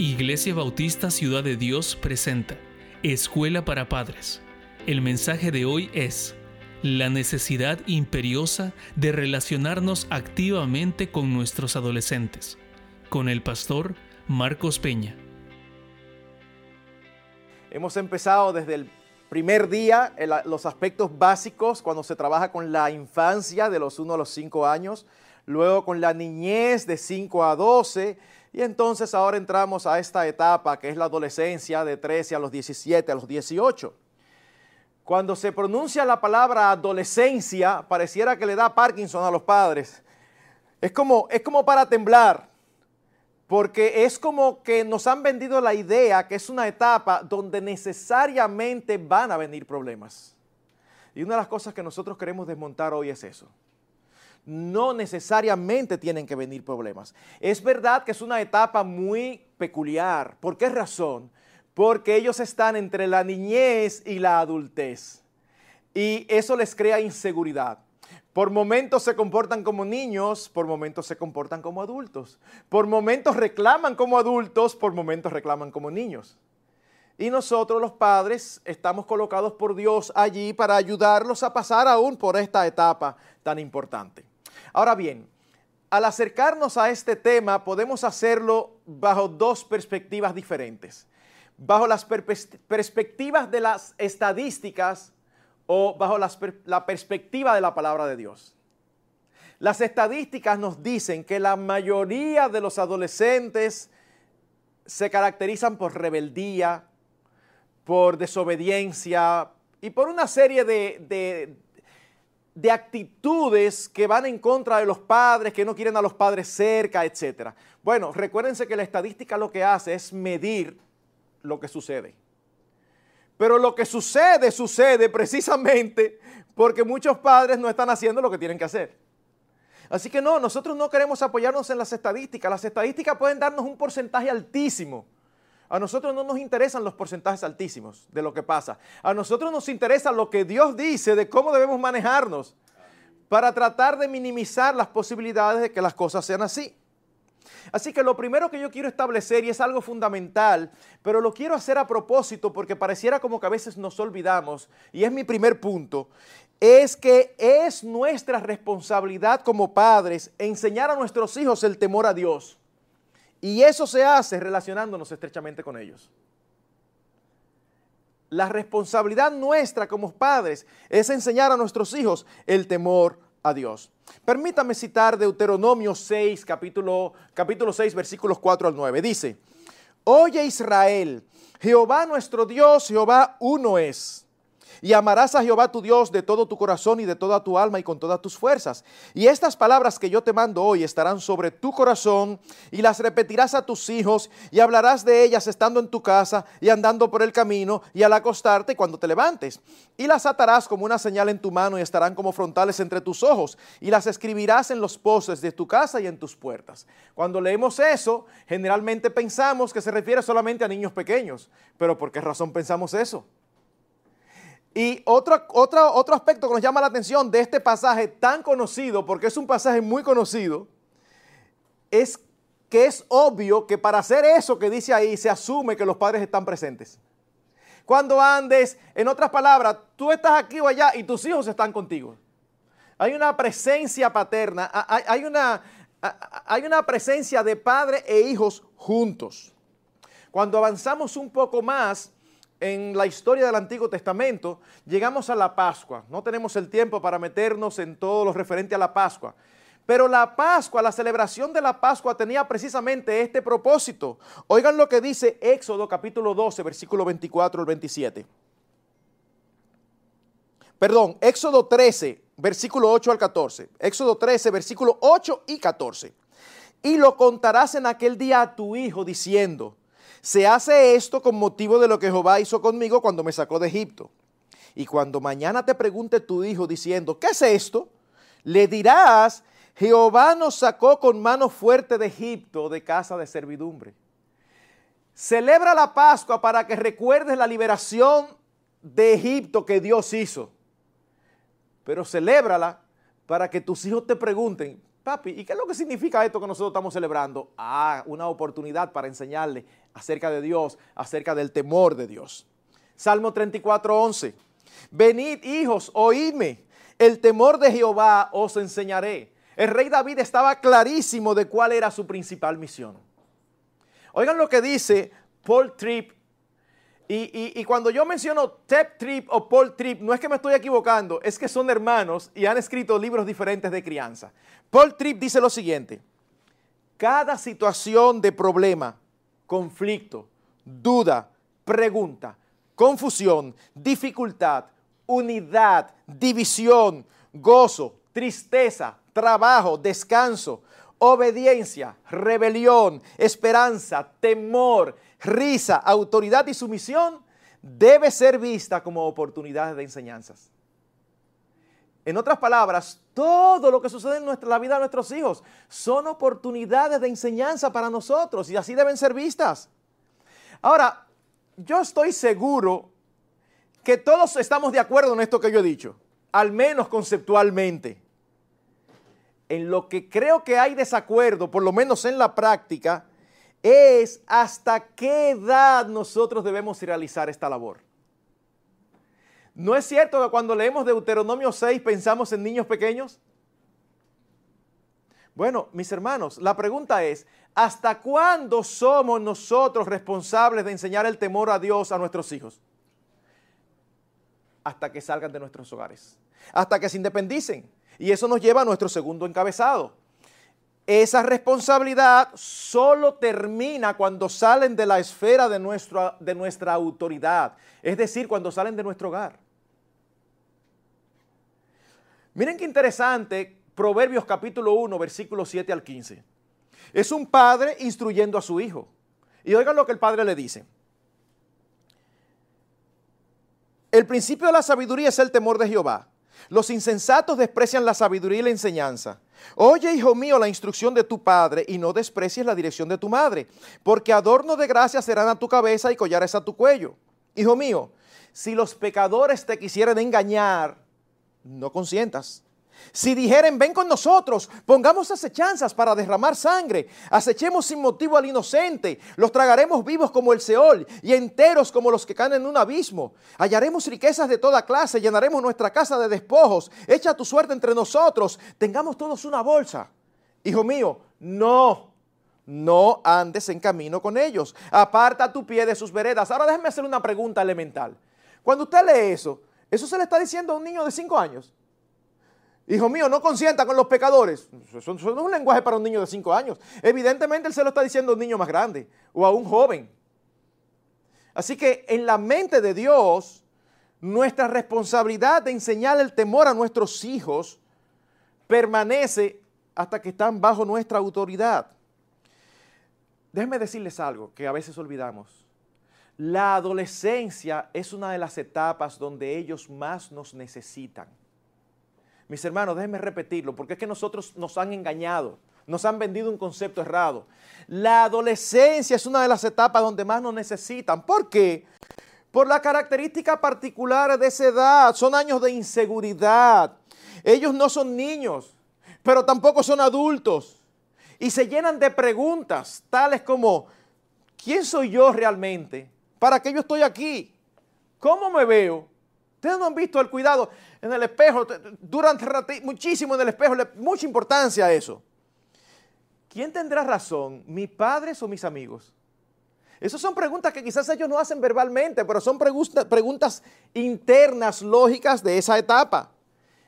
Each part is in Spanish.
Iglesia Bautista Ciudad de Dios presenta Escuela para Padres. El mensaje de hoy es la necesidad imperiosa de relacionarnos activamente con nuestros adolescentes, con el pastor Marcos Peña. Hemos empezado desde el primer día los aspectos básicos cuando se trabaja con la infancia de los 1 a los 5 años, luego con la niñez de 5 a 12 y entonces ahora entramos a esta etapa que es la adolescencia de 13 a los 17, a los 18. Cuando se pronuncia la palabra adolescencia, pareciera que le da Parkinson a los padres. Es como, es como para temblar, porque es como que nos han vendido la idea que es una etapa donde necesariamente van a venir problemas. Y una de las cosas que nosotros queremos desmontar hoy es eso no necesariamente tienen que venir problemas. Es verdad que es una etapa muy peculiar. ¿Por qué razón? Porque ellos están entre la niñez y la adultez. Y eso les crea inseguridad. Por momentos se comportan como niños, por momentos se comportan como adultos. Por momentos reclaman como adultos, por momentos reclaman como niños. Y nosotros los padres estamos colocados por Dios allí para ayudarlos a pasar aún por esta etapa tan importante. Ahora bien, al acercarnos a este tema podemos hacerlo bajo dos perspectivas diferentes. Bajo las perspectivas de las estadísticas o bajo la perspectiva de la palabra de Dios. Las estadísticas nos dicen que la mayoría de los adolescentes se caracterizan por rebeldía, por desobediencia y por una serie de, actitudes que van en contra de los padres, que no quieren a los padres cerca, etc. Bueno, recuérdense que la estadística lo que hace es medir lo que sucede. Pero lo que sucede, sucede precisamente porque muchos padres no están haciendo lo que tienen que hacer. Así que no, nosotros no queremos apoyarnos en las estadísticas. Las estadísticas pueden darnos un porcentaje altísimo a nosotros no nos interesan los porcentajes altísimos de lo que pasa. A nosotros nos interesa lo que Dios dice de cómo debemos manejarnos para tratar de minimizar las posibilidades de que las cosas sean así. Así que lo primero que yo quiero establecer, y es algo fundamental, pero lo quiero hacer a propósito porque pareciera como que a veces nos olvidamos, y es mi primer punto, es que es nuestra responsabilidad como padres enseñar a nuestros hijos el temor a Dios. Y eso se hace relacionándonos estrechamente con ellos. La responsabilidad nuestra como padres es enseñar a nuestros hijos el temor a Dios. Permítame citar Deuteronomio 6, capítulo, capítulo 6, versículos 4 al 9. Dice, Oye Israel, Jehová nuestro Dios, Jehová uno es. Y amarás a Jehová tu Dios de todo tu corazón y de toda tu alma y con todas tus fuerzas. Y estas palabras que yo te mando hoy estarán sobre tu corazón y las repetirás a tus hijos y hablarás de ellas estando en tu casa y andando por el camino y al acostarte cuando te levantes. Y las atarás como una señal en tu mano y estarán como frontales entre tus ojos y las escribirás en los postes de tu casa y en tus puertas. Cuando leemos eso, generalmente pensamos que se refiere solamente a niños pequeños. Pero ¿por qué razón pensamos eso? Y otro, otro, otro aspecto que nos llama la atención de este pasaje tan conocido, porque es un pasaje muy conocido, es que es obvio que para hacer eso que dice ahí se asume que los padres están presentes. Cuando andes, en otras palabras, tú estás aquí o allá y tus hijos están contigo. Hay una presencia paterna, hay una, hay una presencia de padre e hijos juntos. Cuando avanzamos un poco más, en la historia del Antiguo Testamento, llegamos a la Pascua. No tenemos el tiempo para meternos en todo lo referente a la Pascua. Pero la Pascua, la celebración de la Pascua tenía precisamente este propósito. Oigan lo que dice Éxodo capítulo 12, versículo 24 al 27. Perdón, Éxodo 13, versículo 8 al 14. Éxodo 13, versículo 8 y 14. Y lo contarás en aquel día a tu hijo diciendo, se hace esto con motivo de lo que Jehová hizo conmigo cuando me sacó de Egipto. Y cuando mañana te pregunte tu hijo diciendo, ¿qué es esto? Le dirás, Jehová nos sacó con mano fuerte de Egipto, de casa de servidumbre. Celebra la Pascua para que recuerdes la liberación de Egipto que Dios hizo. Pero celébrala para que tus hijos te pregunten, papi, ¿y qué es lo que significa esto que nosotros estamos celebrando? Ah, una oportunidad para enseñarle acerca de Dios, acerca del temor de Dios. Salmo 34, 11. Venid, hijos, oídme, el temor de Jehová os enseñaré. El rey David estaba clarísimo de cuál era su principal misión. Oigan lo que dice Paul Tripp. Y, cuando yo menciono Tep Tripp o Paul Tripp, no es que me estoy equivocando, es que son hermanos y han escrito libros diferentes de crianza. Paul Tripp dice lo siguiente, cada situación de problema, conflicto, duda, pregunta, confusión, dificultad, unidad, división, gozo, tristeza, trabajo, descanso, obediencia, rebelión, esperanza, temor, risa, autoridad y sumisión, debe ser vista como oportunidades de enseñanzas. En otras palabras, todo lo que sucede en nuestra, la vida de nuestros hijos son oportunidades de enseñanza para nosotros y así deben ser vistas. Ahora, yo estoy seguro que todos estamos de acuerdo en esto que yo he dicho, al menos conceptualmente. En lo que creo que hay desacuerdo, por lo menos en la práctica, es hasta qué edad nosotros debemos realizar esta labor. ¿No es cierto que cuando leemos Deuteronomio 6 pensamos en niños pequeños? Bueno, mis hermanos, la pregunta es, ¿hasta cuándo somos nosotros responsables de enseñar el temor a Dios a nuestros hijos? Hasta que salgan de nuestros hogares, hasta que se independicen. Y eso nos lleva a nuestro segundo encabezado. Esa responsabilidad solo termina cuando salen de la esfera de, de nuestra autoridad, es decir, cuando salen de nuestro hogar. Miren qué interesante, Proverbios capítulo 1, versículos 7 al 15. Es un padre instruyendo a su hijo. Y oigan lo que el padre le dice. El principio de la sabiduría es el temor de Jehová. Los insensatos desprecian la sabiduría y la enseñanza. Oye, hijo mío, la instrucción de tu padre y no desprecies la dirección de tu madre, porque adorno de gracia serán a tu cabeza y collares a tu cuello. Hijo mío, si los pecadores te quisieran engañar, no consientas. Si dijeren, ven con nosotros, pongamos acechanzas para derramar sangre, acechemos sin motivo al inocente, los tragaremos vivos como el Seol y enteros como los que caen en un abismo. Hallaremos riquezas de toda clase, llenaremos nuestra casa de despojos, echa tu suerte entre nosotros, tengamos todos una bolsa. Hijo mío, no, no andes en camino con ellos, aparta tu pie de sus veredas. Ahora déjeme hacer una pregunta elemental. Cuando usted lee eso, ¿Eso se le está diciendo a un niño de 5 años? Hijo mío, no consienta con los pecadores. Eso, no es un lenguaje para un niño de 5 años. Evidentemente él se lo está diciendo a un niño más grande o a un joven. Así que en la mente de Dios, nuestra responsabilidad de enseñar el temor a nuestros hijos permanece hasta que están bajo nuestra autoridad. Déjenme decirles algo que a veces olvidamos. La adolescencia es una de las etapas donde ellos más nos necesitan. Mis hermanos, déjenme repetirlo, porque es que nosotros nos han engañado, nos han vendido un concepto errado. La adolescencia es una de las etapas donde más nos necesitan. ¿Por qué? Por la característica particular de esa edad. Son años de inseguridad. Ellos no son niños, pero tampoco son adultos. Y se llenan de preguntas tales como, ¿quién soy yo realmente? ¿Para qué yo estoy aquí? ¿Cómo me veo? Ustedes no han visto el cuidado en el espejo, durante muchísimo en el espejo, mucha importancia a eso. ¿Quién tendrá razón, mis padres o mis amigos? Esas son preguntas que quizás ellos no hacen verbalmente, pero son preguntas internas, lógicas de esa etapa.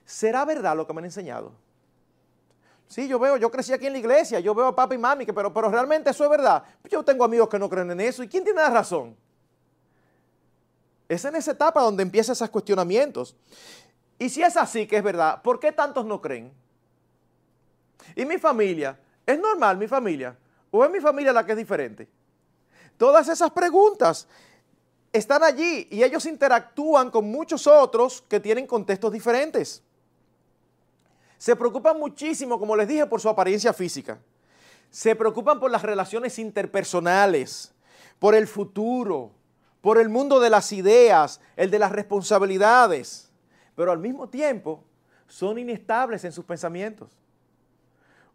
¿Será verdad lo que me han enseñado? Sí, yo veo, yo crecí aquí en la iglesia, yo veo a papá y mami, pero, pero realmente eso es verdad. Yo tengo amigos que no creen en eso. ¿Y quién tiene la razón? Es en esa etapa donde empiezan esos cuestionamientos. Y si es así, que es verdad, ¿por qué tantos no creen? ¿Y mi familia? ¿Es normal mi familia? ¿O es mi familia la que es diferente? Todas esas preguntas están allí y ellos interactúan con muchos otros que tienen contextos diferentes. Se preocupan muchísimo, como les dije, por su apariencia física. Se preocupan por las relaciones interpersonales, por el futuro, por el mundo de las ideas, el de las responsabilidades, pero al mismo tiempo son inestables en sus pensamientos.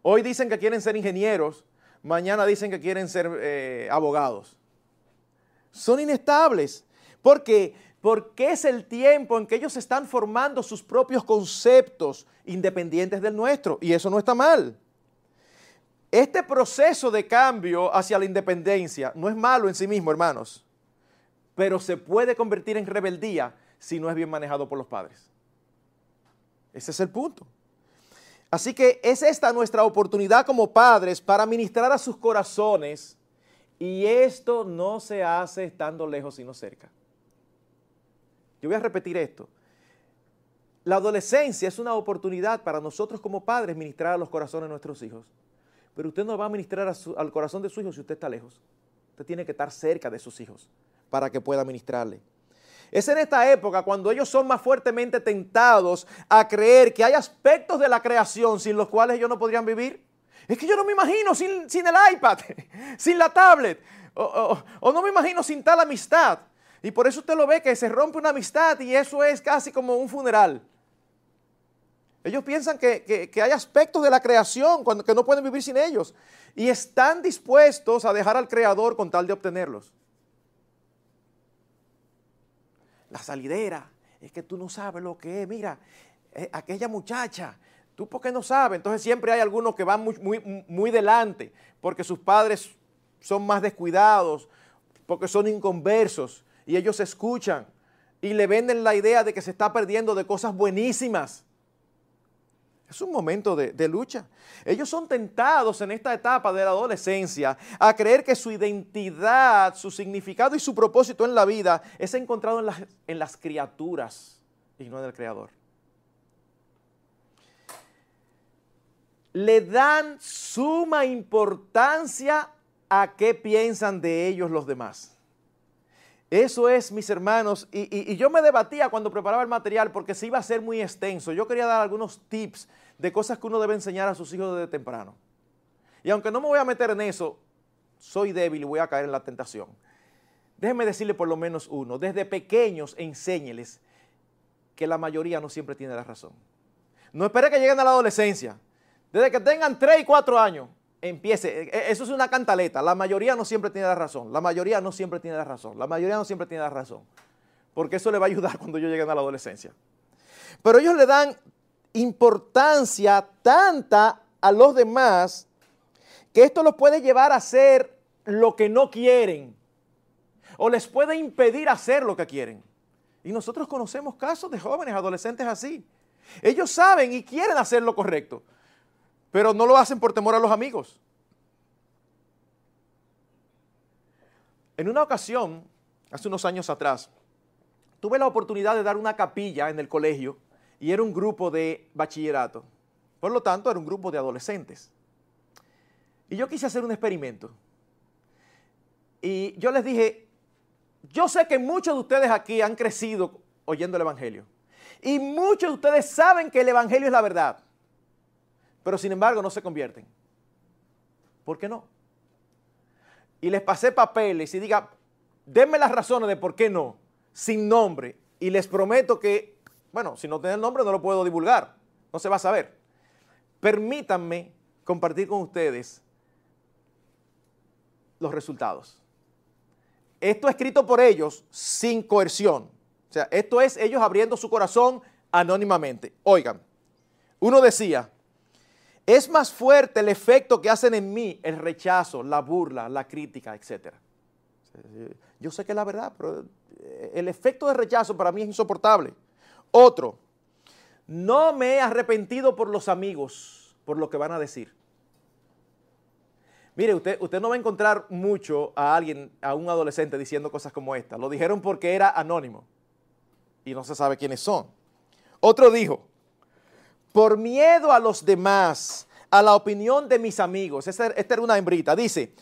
Hoy dicen que quieren ser ingenieros, mañana dicen que quieren ser eh, abogados. Son inestables. ¿Por qué? Porque es el tiempo en que ellos están formando sus propios conceptos independientes del nuestro. Y eso no está mal. Este proceso de cambio hacia la independencia no es malo en sí mismo, hermanos, pero se puede convertir en rebeldía si no es bien manejado por los padres. Ese es el punto. Así que es esta nuestra oportunidad como padres para ministrar a sus corazones y esto no se hace estando lejos sino cerca. Yo voy a repetir esto. La adolescencia es una oportunidad para nosotros como padres ministrar a los corazones de nuestros hijos. Pero usted no va a ministrar al corazón de su hijo si usted está lejos. Usted tiene que estar cerca de sus hijos para que pueda ministrarle. Es en esta época cuando ellos son más fuertemente tentados a creer que hay aspectos de la creación sin los cuales ellos no podrían vivir. Es que yo no me imagino sin, el iPad, sin la tablet, o, o no me imagino sin tal amistad. Y por eso usted lo ve que se rompe una amistad y eso es casi como un funeral. Ellos piensan que, hay aspectos de la creación que no pueden vivir sin ellos. Y están dispuestos a dejar al Creador con tal de obtenerlos. La salidera, es que tú no sabes lo que es. Mira, eh, aquella muchacha, tú por qué no sabes. Entonces siempre hay algunos que van muy, muy, muy delante porque sus padres son más descuidados, porque son inconversos y ellos escuchan y le venden la idea de que se está perdiendo de cosas buenísimas. Es un momento de, lucha. Ellos son tentados en esta etapa de la adolescencia a creer que su identidad, su significado y su propósito en la vida es encontrado en las, en las criaturas y no en el Creador. Le dan suma importancia a qué piensan de ellos los demás. Eso es, mis hermanos, y, yo me debatía cuando preparaba el material porque se iba a ser muy extenso. Yo quería dar algunos tips de cosas que uno debe enseñar a sus hijos desde temprano. Y aunque no me voy a meter en eso, soy débil y voy a caer en la tentación. Déjenme decirle por lo menos uno. Desde pequeños enséñeles que la mayoría no siempre tiene la razón. No espere que lleguen a la adolescencia. Desde que tengan 3 y 4 años, empiece, e, e, eso es una cantaleta, la mayoría no siempre tiene la razón, la mayoría no siempre tiene la razón, la mayoría no siempre tiene la razón, porque eso le va a ayudar cuando ellos lleguen a la adolescencia. Pero ellos le dan importancia tanta a los demás que esto los puede llevar a hacer lo que no quieren. O les puede impedir hacer lo que quieren. Y nosotros conocemos casos de jóvenes, adolescentes así. Ellos saben y quieren hacer lo correcto, pero no lo hacen por temor a los amigos. En una ocasión, hace unos años atrás, tuve la oportunidad de dar una capilla en el colegio y era un grupo de bachillerato. Por lo tanto, era un grupo de adolescentes. Y yo quise hacer un experimento. Y yo les dije, yo sé que muchos de ustedes aquí han crecido oyendo el Evangelio. Y muchos de ustedes saben que el Evangelio es la verdad pero sin embargo no se convierten. ¿Por qué no? Y les pasé papeles y diga, denme las razones de por qué no, sin nombre, y les prometo que, bueno, si no tienen nombre no lo puedo divulgar, no se va a saber. Permítanme compartir con ustedes los resultados. Esto escrito por ellos sin coerción. O sea, esto es ellos abriendo su corazón anónimamente. Oigan, uno decía, es más fuerte el efecto que hacen en mí el rechazo, la burla, la crítica, etc. Yo sé que es la verdad, pero eh, el efecto de rechazo para mí es insoportable. Otro, no me he arrepentido por los amigos, por lo que van a decir. Mire, usted, usted no va a encontrar mucho a alguien, a un adolescente diciendo cosas como esta. Lo dijeron porque era anónimo y no se sabe quiénes son. Otro dijo, por miedo a los demás, a la opinión de mis amigos. Esta, era una hembrita. Dice,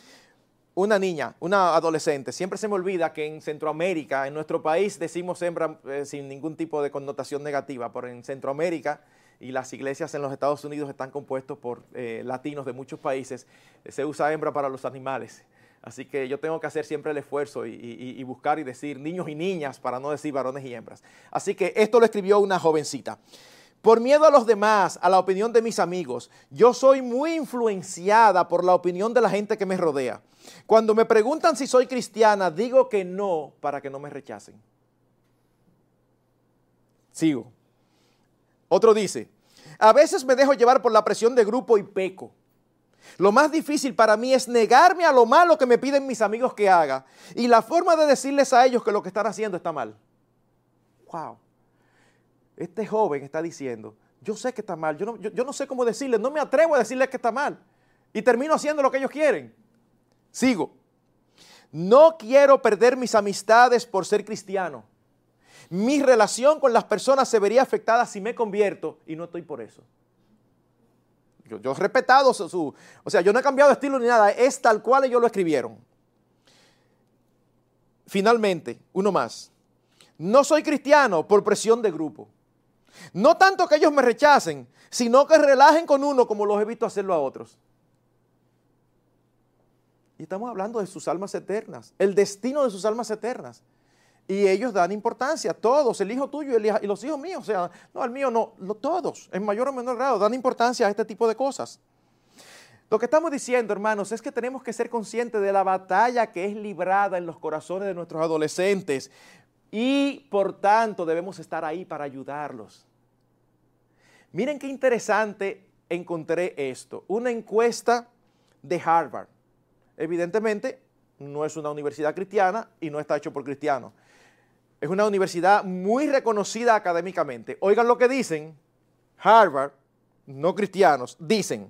una niña, una adolescente. Siempre se me olvida que en Centroamérica, en nuestro país, decimos hembra eh, sin ningún tipo de connotación negativa, pero en Centroamérica y las iglesias en los Estados Unidos están compuestos por eh, latinos de muchos países, se usa hembra para los animales. Así que yo tengo que hacer siempre el esfuerzo y, buscar y decir niños y niñas para no decir varones y hembras. Así que esto lo escribió una jovencita. Por miedo a los demás, a la opinión de mis amigos. Yo soy muy influenciada por la opinión de la gente que me rodea. Cuando me preguntan si soy cristiana, digo que no para que no me rechacen. Sigo. Otro dice, a veces me dejo llevar por la presión de grupo y peco. Lo más difícil para mí es negarme a lo malo que me piden mis amigos que haga y la forma de decirles a ellos que lo que están haciendo está mal. Wow. Este joven está diciendo, yo sé que está mal, yo no, yo, no sé cómo decirles, no me atrevo a decirles que está mal y termino haciendo lo que ellos quieren. Sigo. No quiero perder mis amistades por ser cristiano. Mi relación con las personas se vería afectada si me convierto y no estoy por eso. Yo, he respetado su, O sea, yo no he cambiado de estilo ni nada. Es tal cual ellos lo escribieron. Finalmente, uno más. No soy cristiano por presión de grupo. No tanto que ellos me rechacen, sino que relajen con uno como los he visto hacerlo a otros. Y estamos hablando de sus almas eternas, el destino de sus almas eternas. Y ellos dan importancia, todos, el hijo tuyo y los hijos míos, o sea, no, el mío no, todos, en mayor o menor grado, dan importancia a este tipo de cosas. Lo que estamos diciendo, hermanos, es que tenemos que ser conscientes de la batalla que es librada en los corazones de nuestros adolescentes y por tanto debemos estar ahí para ayudarlos. Miren qué interesante encontré esto, una encuesta de Harvard. Evidentemente, no es una universidad cristiana y no está hecho por cristianos. Es una universidad muy reconocida académicamente. Oigan lo que dicen, Harvard, no cristianos, dicen,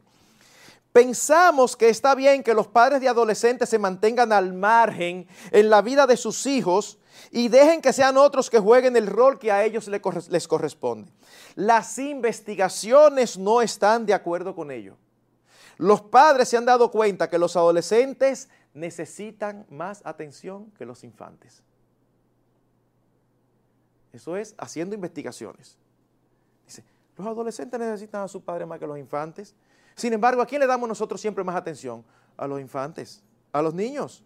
pensamos que está bien que los padres de adolescentes se mantengan al margen en la vida de sus hijos y dejen que sean otros que jueguen el rol que a ellos les corresponde. Las investigaciones no están de acuerdo con ello. Los padres se han dado cuenta que los adolescentes necesitan más atención que los infantes. Eso es haciendo investigaciones. Dice, los adolescentes necesitan a su padre más que los infantes. Sin embargo, ¿a quién le damos nosotros siempre más atención? A los infantes, a los niños.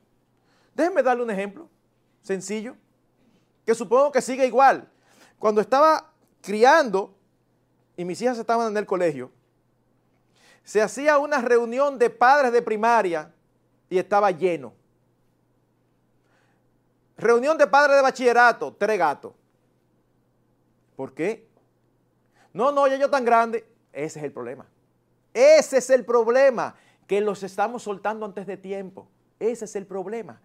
Déjenme darle un ejemplo sencillo, que supongo que sigue igual. Cuando estaba criando y mis hijas estaban en el colegio, se hacía una reunión de padres de primaria y estaba lleno. Reunión de padres de bachillerato, tres gatos. ¿Por qué? No, no, ya yo tan grande. Ese es el problema. Ese es el problema, que los estamos soltando antes de tiempo. Ese es el problema,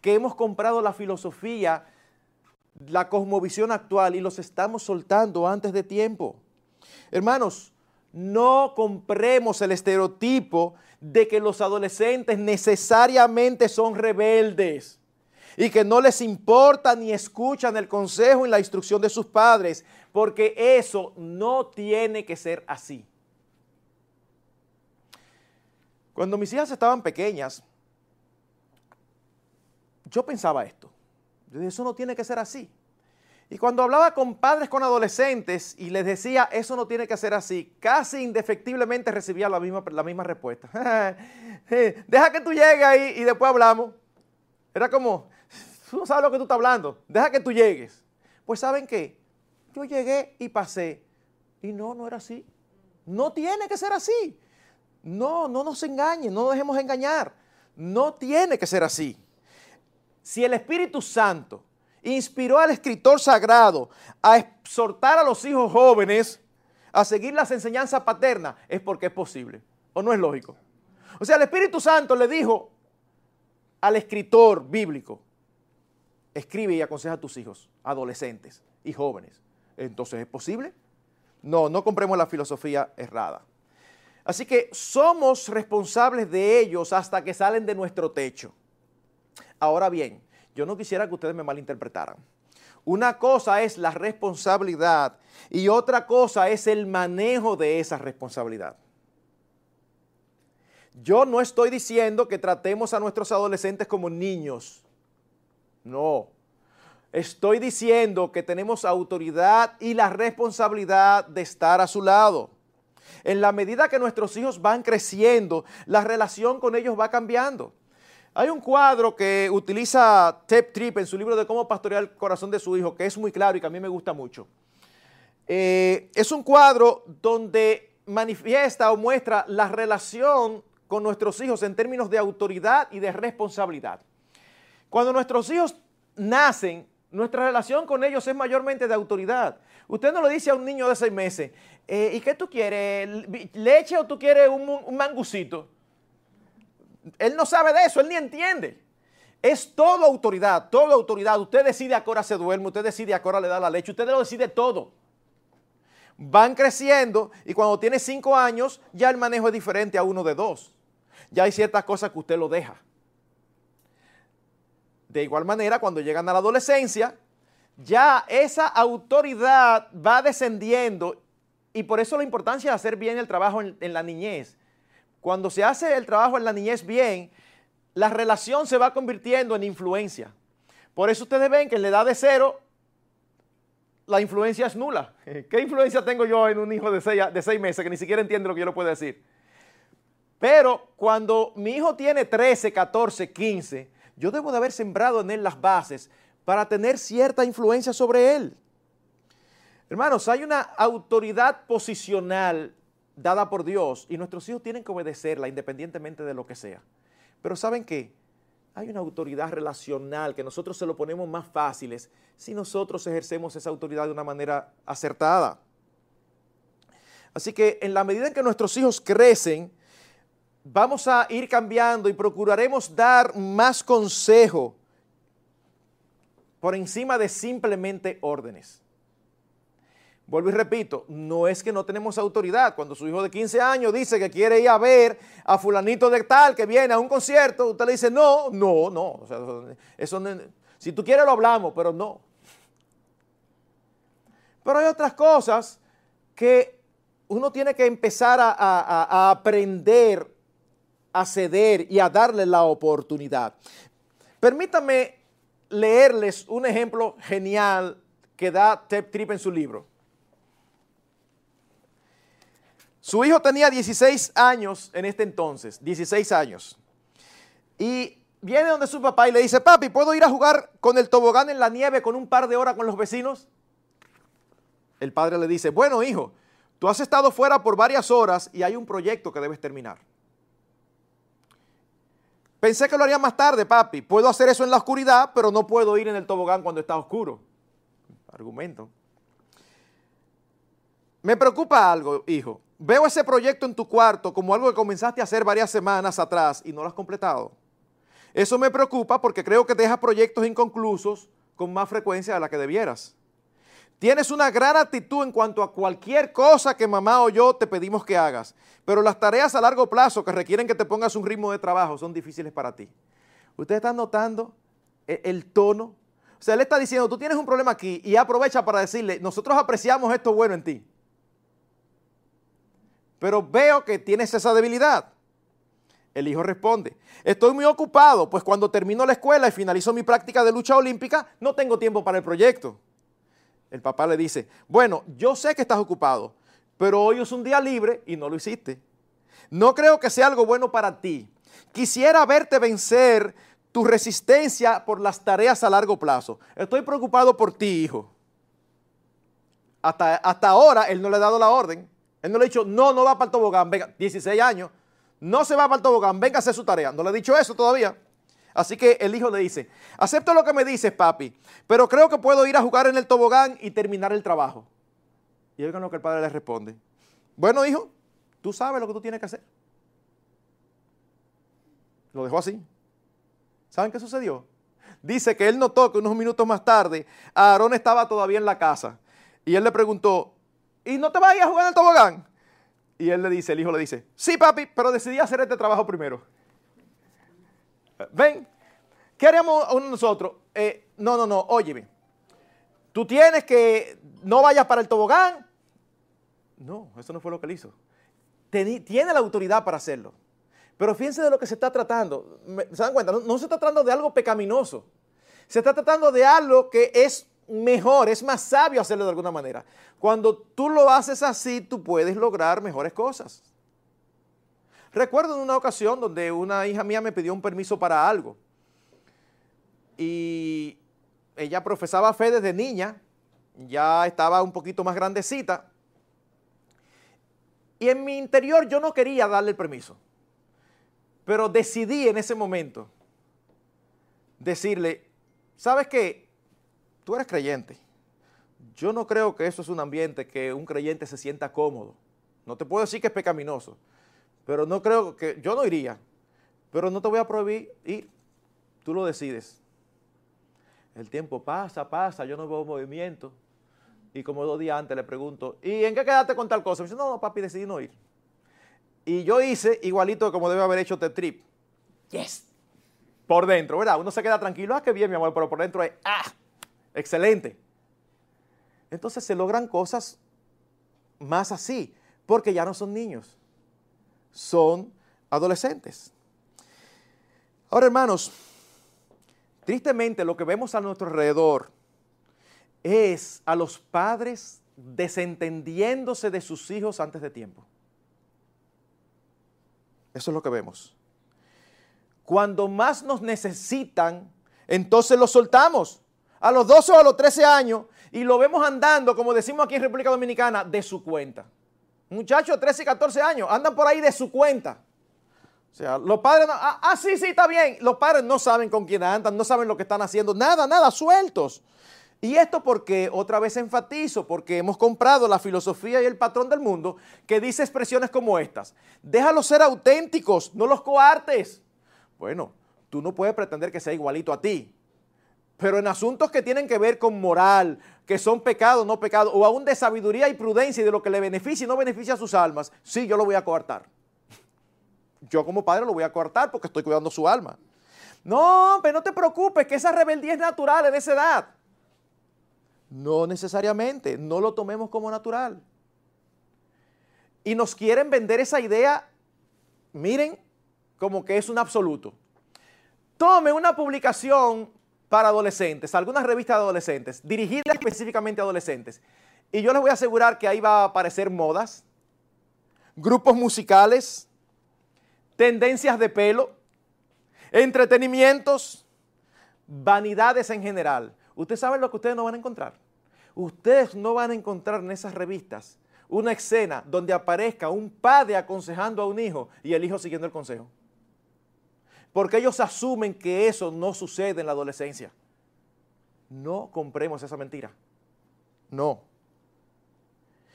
que hemos comprado la filosofía, la cosmovisión actual y los estamos soltando antes de tiempo. Hermanos, no compremos el estereotipo de que los adolescentes necesariamente son rebeldes y que no les importa ni escuchan el consejo y la instrucción de sus padres, porque eso no tiene que ser así. Cuando mis hijas estaban pequeñas, yo pensaba esto. Yo eso no tiene que ser así. Y cuando hablaba con padres con adolescentes y les decía, eso no tiene que ser así, casi indefectiblemente recibía la misma, la misma respuesta. Deja que tú llegues ahí y después hablamos. Era como, Tú no sabes lo que tú estás hablando. Deja que tú llegues. Pues ¿saben qué? Yo llegué y pasé. Y no, no era así. No tiene que ser así. No, no nos engañen, no nos dejemos engañar. No tiene que ser así. Si el Espíritu Santo inspiró al escritor sagrado a exhortar a los hijos jóvenes a seguir las enseñanzas paternas, es porque es posible. ¿O no es lógico? O sea, el Espíritu Santo le dijo al escritor bíblico, escribe y aconseja a tus hijos, adolescentes y jóvenes. Entonces, ¿es posible? No, no compremos la filosofía errada. Así que somos responsables de ellos hasta que salen de nuestro techo. Ahora bien, yo no quisiera que ustedes me malinterpretaran. Una cosa es la responsabilidad y otra cosa es el manejo de esa responsabilidad. Yo no estoy diciendo que tratemos a nuestros adolescentes como niños. No. Estoy diciendo que tenemos autoridad y la responsabilidad de estar a su lado. En la medida que nuestros hijos van creciendo, la relación con ellos va cambiando. Hay un cuadro que utiliza Tep Trip en su libro de cómo pastorear el corazón de su hijo, que es muy claro y que a mí me gusta mucho. Eh, es un cuadro donde manifiesta o muestra la relación con nuestros hijos en términos de autoridad y de responsabilidad. Cuando nuestros hijos nacen, nuestra relación con ellos es mayormente de autoridad. Usted no le dice a un niño de seis meses, eh, ¿y qué tú quieres? ¿Leche o tú quieres un, mangucito? Él no sabe de eso, él ni entiende. Es toda autoridad, toda autoridad. Usted decide a qué se duerme, usted decide a qué le da la leche, usted lo decide todo. Van creciendo y cuando tiene cinco años ya el manejo es diferente a uno de dos. Ya hay ciertas cosas que usted lo deja. De igual manera, cuando llegan a la adolescencia, ya esa autoridad va descendiendo y por eso la importancia de hacer bien el trabajo en, la niñez. Cuando se hace el trabajo en la niñez bien, la relación se va convirtiendo en influencia. Por eso ustedes ven que en la edad de cero, la influencia es nula. ¿Qué influencia tengo yo en un hijo de seis, de seis meses que ni siquiera entiende lo que yo le puedo decir? Pero cuando mi hijo tiene 13, 14, 15, yo debo de haber sembrado en él las bases para tener cierta influencia sobre él. Hermanos, hay una autoridad posicional dada por Dios y nuestros hijos tienen que obedecerla independientemente de lo que sea. Pero ¿saben qué? Hay una autoridad relacional que nosotros se lo ponemos más fáciles si nosotros ejercemos esa autoridad de una manera acertada. Así que en la medida en que nuestros hijos crecen, vamos a ir cambiando y procuraremos dar más consejo por encima de simplemente órdenes. Vuelvo y repito, no es que no tenemos autoridad. Cuando su hijo de 15 años dice que quiere ir a ver a fulanito de tal que viene a un concierto, usted le dice, no, no, no. eso, si tú quieres lo hablamos, pero no. Pero hay otras cosas que uno tiene que empezar a, a aprender a ceder y a darle la oportunidad. Permítanme leerles un ejemplo genial que da Tep Trip en su libro. Su hijo tenía 16 años en este entonces, 16 años. Y viene donde su papá y le dice, papi, ¿puedo ir a jugar con el tobogán en la nieve con un par de horas con los vecinos? El padre le dice, bueno hijo, tú has estado fuera por varias horas y hay un proyecto que debes terminar. Pensé que lo haría más tarde, papi. Puedo hacer eso en la oscuridad, pero no puedo ir en el tobogán cuando está oscuro. Argumento. Me preocupa algo, hijo. Veo ese proyecto en tu cuarto como algo que comenzaste a hacer varias semanas atrás y no lo has completado. Eso me preocupa porque creo que dejas proyectos inconclusos con más frecuencia de la que debieras. Tienes una gran actitud en cuanto a cualquier cosa que mamá o yo te pedimos que hagas, pero las tareas a largo plazo que requieren que te pongas un ritmo de trabajo son difíciles para ti. ¿Ustedes están notando e-, el tono? O sea, él está diciendo, tú tienes un problema aquí y aprovecha para decirle, nosotros apreciamos esto bueno en ti pero veo que tienes esa debilidad. El hijo responde, estoy muy ocupado, pues cuando termino la escuela y finalizo mi práctica de lucha olímpica, no tengo tiempo para el proyecto. El papá le dice, bueno, yo sé que estás ocupado, pero hoy es un día libre y no lo hiciste. No creo que sea algo bueno para ti. Quisiera verte vencer tu resistencia por las tareas a largo plazo. Estoy preocupado por ti, hijo. Hasta, hasta ahora él no le ha dado la orden. Él no le ha dicho, no, no va para el tobogán, venga, 16 años, no se va para el tobogán, venga a hacer su tarea. No le ha dicho eso todavía. Así que el hijo le dice, acepto lo que me dices, papi, pero creo que puedo ir a jugar en el tobogán y terminar el trabajo. Y oigan lo que el padre le responde. Bueno, hijo, tú sabes lo que tú tienes que hacer. Lo dejó así. ¿Saben qué sucedió? Dice que él notó que unos minutos más tarde Aarón estaba todavía en la casa. Y él le preguntó, ¿y no te vas a ir a jugar en el tobogán? Y él le dice, el hijo le dice, sí papi, pero decidí hacer este trabajo primero. Ven, ¿qué haríamos nosotros? Eh, no, no, no, óyeme, tú tienes que, no vayas para el tobogán. No, eso no fue lo que él hizo. tiene la autoridad para hacerlo. Pero fíjense de lo que se está tratando. ¿Se dan cuenta? no se está tratando de algo pecaminoso. Se está tratando de algo que es mejor, es más sabio hacerlo de alguna manera. Cuando tú lo haces así, tú puedes lograr mejores cosas. Recuerdo en una ocasión donde una hija mía me pidió un permiso para algo. Y ella profesaba fe desde niña. ya estaba un poquito más grandecita. Y en mi interior yo no quería darle el permiso. Pero decidí en ese momento decirle, ¿sabes qué? Tú eres creyente. Yo no creo que eso es un ambiente que un creyente se sienta cómodo. No te puedo decir que es pecaminoso, pero no creo que, yo no iría, pero no te voy a prohibir ir. Tú lo decides. El tiempo pasa, pasa, yo no veo movimiento. Y como dos días antes le pregunto, ¿y en qué quedaste con tal cosa? Me dice, no, no, papi, decidí no ir. Y yo hice igualito como debe haber hecho este trip. Yes. Por dentro, ¿verdad? Uno se queda tranquilo, ah, qué bien, mi amor, pero por dentro es, ah, excelente. Entonces se logran cosas más así, porque ya no son niños, son adolescentes. Ahora, hermanos, Tristemente lo que vemos a nuestro alrededor es a los padres desentendiéndose de sus hijos antes de tiempo. Eso es lo que vemos. Cuando más nos necesitan, entonces los soltamos. A los 12 o a los 13 años y lo vemos andando, como decimos aquí en República Dominicana, de su cuenta. Muchachos de 13 y 14 años andan por ahí de su cuenta. O sea, los padres, no, ah, ah, sí, sí, está bien. Los padres no saben con quién andan, no saben lo que están haciendo, nada, nada, sueltos. Y esto porque, otra vez enfatizo, porque hemos comprado la filosofía y el patrón del mundo que dice expresiones como estas. Déjalos ser auténticos, no los coartes. Bueno, tú no puedes pretender que sea igualito a ti. Pero en asuntos que tienen que ver con moral, que son pecados, no pecados, o aún de sabiduría y prudencia y de lo que le beneficia y no beneficia a sus almas, sí, yo lo voy a coartar yo como padre lo voy a cortar porque estoy cuidando su alma. No, pero no te preocupes, que esa rebeldía es natural en esa edad. No necesariamente, no lo tomemos como natural. Y nos quieren vender esa idea, miren, como que es un absoluto. Tome una publicación para adolescentes, algunas revistas de adolescentes, dirigidas específicamente a adolescentes. Y yo les voy a asegurar que ahí va a aparecer modas, grupos musicales, tendencias de pelo, entretenimientos, vanidades en general. Ustedes saben lo que ustedes no van a encontrar. Ustedes no van a encontrar en esas revistas una escena donde aparezca un padre aconsejando a un hijo y el hijo siguiendo el consejo. Porque ellos asumen que eso no sucede en la adolescencia. No compremos esa mentira. No.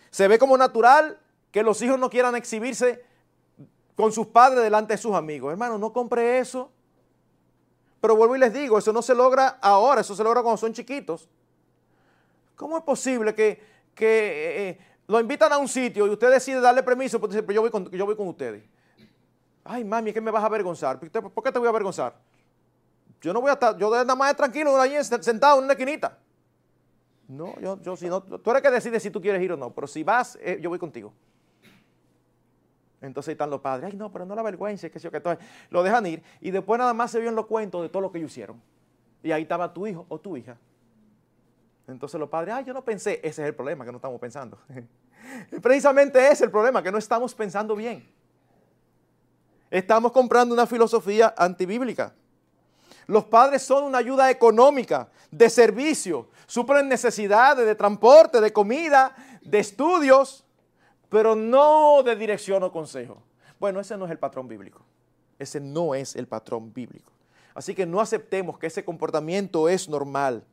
Se ve como natural que los hijos no quieran exhibirse con sus padres delante de sus amigos. Hermano, no compre eso. Pero vuelvo y les digo, eso no se logra ahora, eso se logra cuando son chiquitos. ¿Cómo es posible que, que eh, lo invitan a un sitio y usted decide darle permiso porque dice, yo voy con, yo voy con ustedes? Ay, mami, ¿qué me vas a avergonzar? ¿Por qué te voy a avergonzar? Yo no voy a estar, yo nada más tranquilo allí sentado en una esquinita. No, yo, yo si no, tú eres que decide si tú quieres ir o no, pero si vas, eh, yo voy contigo. Entonces están los padres, ay no, pero no la vergüenza, que sé yo, que todo. Lo dejan ir y después nada más se vio en los cuentos de todo lo que ellos hicieron. Y ahí estaba tu hijo o tu hija. Entonces los padres, ay, yo no pensé, ese es el problema que no estamos pensando. Precisamente ese es el problema, que no estamos pensando bien. Estamos comprando una filosofía antibíblica. Los padres son una ayuda económica, de servicio, suplen necesidades de transporte, de comida, de estudios, pero no de dirección o consejo. Bueno, ese no es el patrón bíblico. Ese no es el patrón bíblico. Así que no aceptemos que ese comportamiento es normal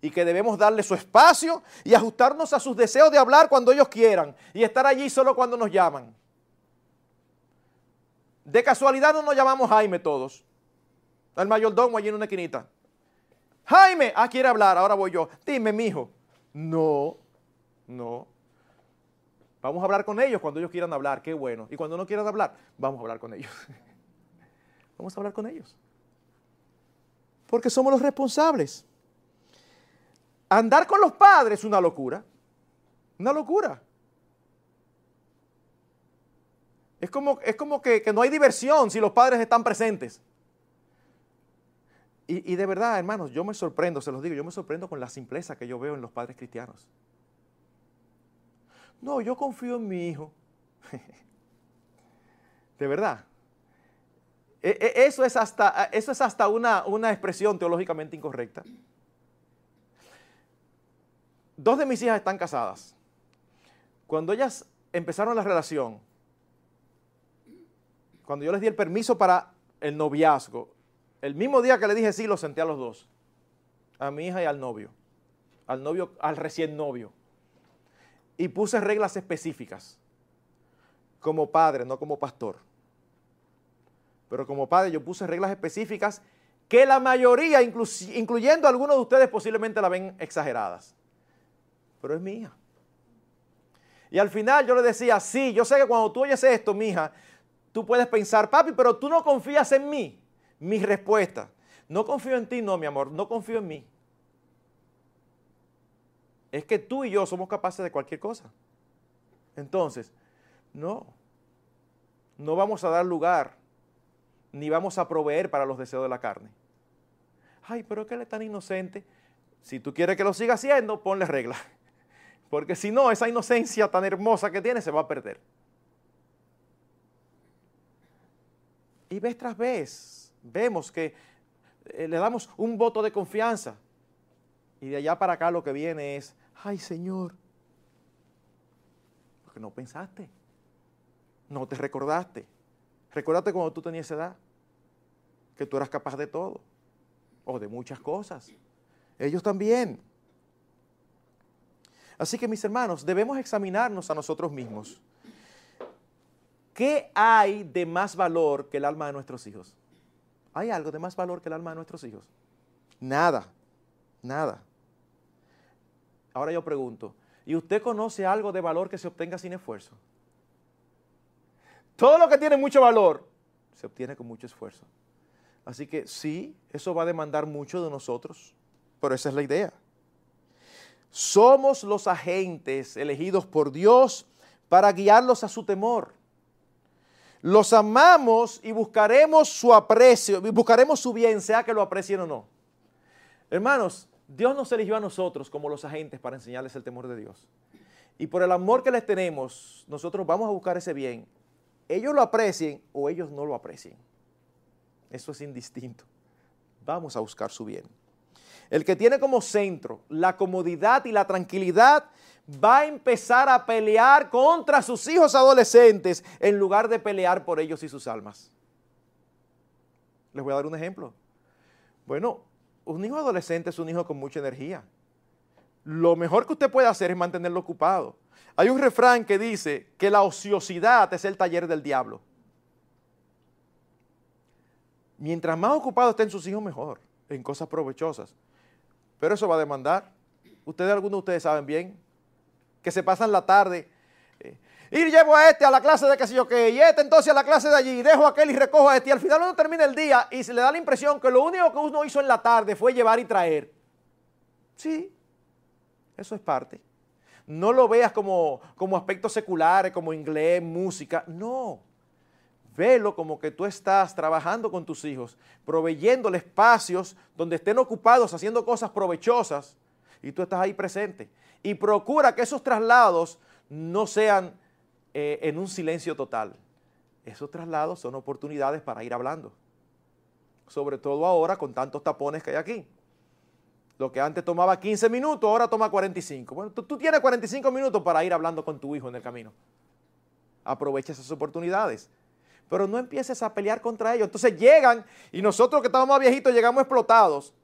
y que debemos darle su espacio y ajustarnos a sus deseos de hablar cuando ellos quieran y estar allí solo cuando nos llaman. De casualidad no nos llamamos Jaime todos. El mayordomo allí en una esquinita. Jaime, ah, quiere hablar, ahora voy yo. Dime, mijo. No, no. Vamos a hablar con ellos cuando ellos quieran hablar, qué bueno. Y cuando no quieran hablar, vamos a hablar con ellos. vamos a hablar con ellos. Porque somos los responsables. Andar con los padres es una locura. Una locura. Es como, es como que, no hay diversión si los padres están presentes. Y, y, de verdad, hermanos, yo me sorprendo, se los digo, yo me sorprendo con la simpleza que yo veo en los padres cristianos. No, yo confío en mi hijo. de verdad. E, e, eso es hasta, eso es hasta una, una expresión teológicamente incorrecta. dos de mis hijas están casadas. Cuando ellas empezaron la relación, cuando yo les di el permiso para el noviazgo, el mismo día que le dije sí, lo senté a los dos, a mi hija y al novio, al novio, al recién novio, y puse reglas específicas, como padre, no como pastor. Pero como padre yo puse reglas específicas que la mayoría, incluyendo algunos de ustedes, posiblemente la ven exageradas. Pero es mi hija. Y al final yo le decía, sí, yo sé que cuando tú oyes esto, mi hija, tú puedes pensar, papi, pero tú no confías en mí. Mi respuesta, no confío en ti, no, mi amor, no confío en mí. Es que tú y yo somos capaces de cualquier cosa. Entonces, no, no vamos a dar lugar, ni vamos a proveer para los deseos de la carne. Ay, pero es que él es tan inocente. Si tú quieres que lo siga haciendo, ponle regla. Porque si no, esa inocencia tan hermosa que tiene se va a perder. Y vez tras vez vemos que eh, le damos un voto de confianza. Y de allá para acá lo que viene es, ay Señor, porque no pensaste, no te recordaste. Recuérdate cuando tú tenías edad, que tú eras capaz de todo, o de muchas cosas. Ellos también. Así que mis hermanos, debemos examinarnos a nosotros mismos. ¿Qué hay de más valor que el alma de nuestros hijos? ¿Hay algo de más valor que el alma de nuestros hijos? Nada, nada. Ahora yo pregunto, ¿y usted conoce algo de valor que se obtenga sin esfuerzo? Todo lo que tiene mucho valor se obtiene con mucho esfuerzo. Así que sí, eso va a demandar mucho de nosotros, pero esa es la idea. Somos los agentes elegidos por Dios para guiarlos a su temor los amamos y buscaremos su aprecio, buscaremos su bien, sea que lo aprecien o no. Hermanos, Dios nos eligió a nosotros como los agentes para enseñarles el temor de Dios. Y por el amor que les tenemos, nosotros vamos a buscar ese bien. Ellos lo aprecien o ellos no lo aprecien. Eso es indistinto. Vamos a buscar su bien. El que tiene como centro la comodidad y la tranquilidad va a empezar a pelear contra sus hijos adolescentes en lugar de pelear por ellos y sus almas. Les voy a dar un ejemplo. Bueno, un hijo adolescente es un hijo con mucha energía. Lo mejor que usted puede hacer es mantenerlo ocupado. Hay un refrán que dice que la ociosidad es el taller del diablo. Mientras más ocupados estén sus hijos, mejor, en cosas provechosas. Pero eso va a demandar. Ustedes, algunos de ustedes saben bien, que se pasan la tarde. Eh, y llevo a este a la clase de qué sé yo qué, y este entonces a la clase de allí, y dejo a aquel y recojo a este. Y al final uno termina el día y se le da la impresión que lo único que uno hizo en la tarde fue llevar y traer. Sí, eso es parte. No lo veas como, como aspectos seculares, como inglés, música. No. Velo como que tú estás trabajando con tus hijos, proveyéndole espacios donde estén ocupados haciendo cosas provechosas y tú estás ahí presente y procura que esos traslados no sean eh, en un silencio total. Esos traslados son oportunidades para ir hablando. Sobre todo ahora con tantos tapones que hay aquí. Lo que antes tomaba 15 minutos, ahora toma 45. Bueno, tú, tú tienes 45 minutos para ir hablando con tu hijo en el camino. Aprovecha esas oportunidades pero no empieces a pelear contra ellos. Entonces llegan y nosotros que estamos más viejitos llegamos explotados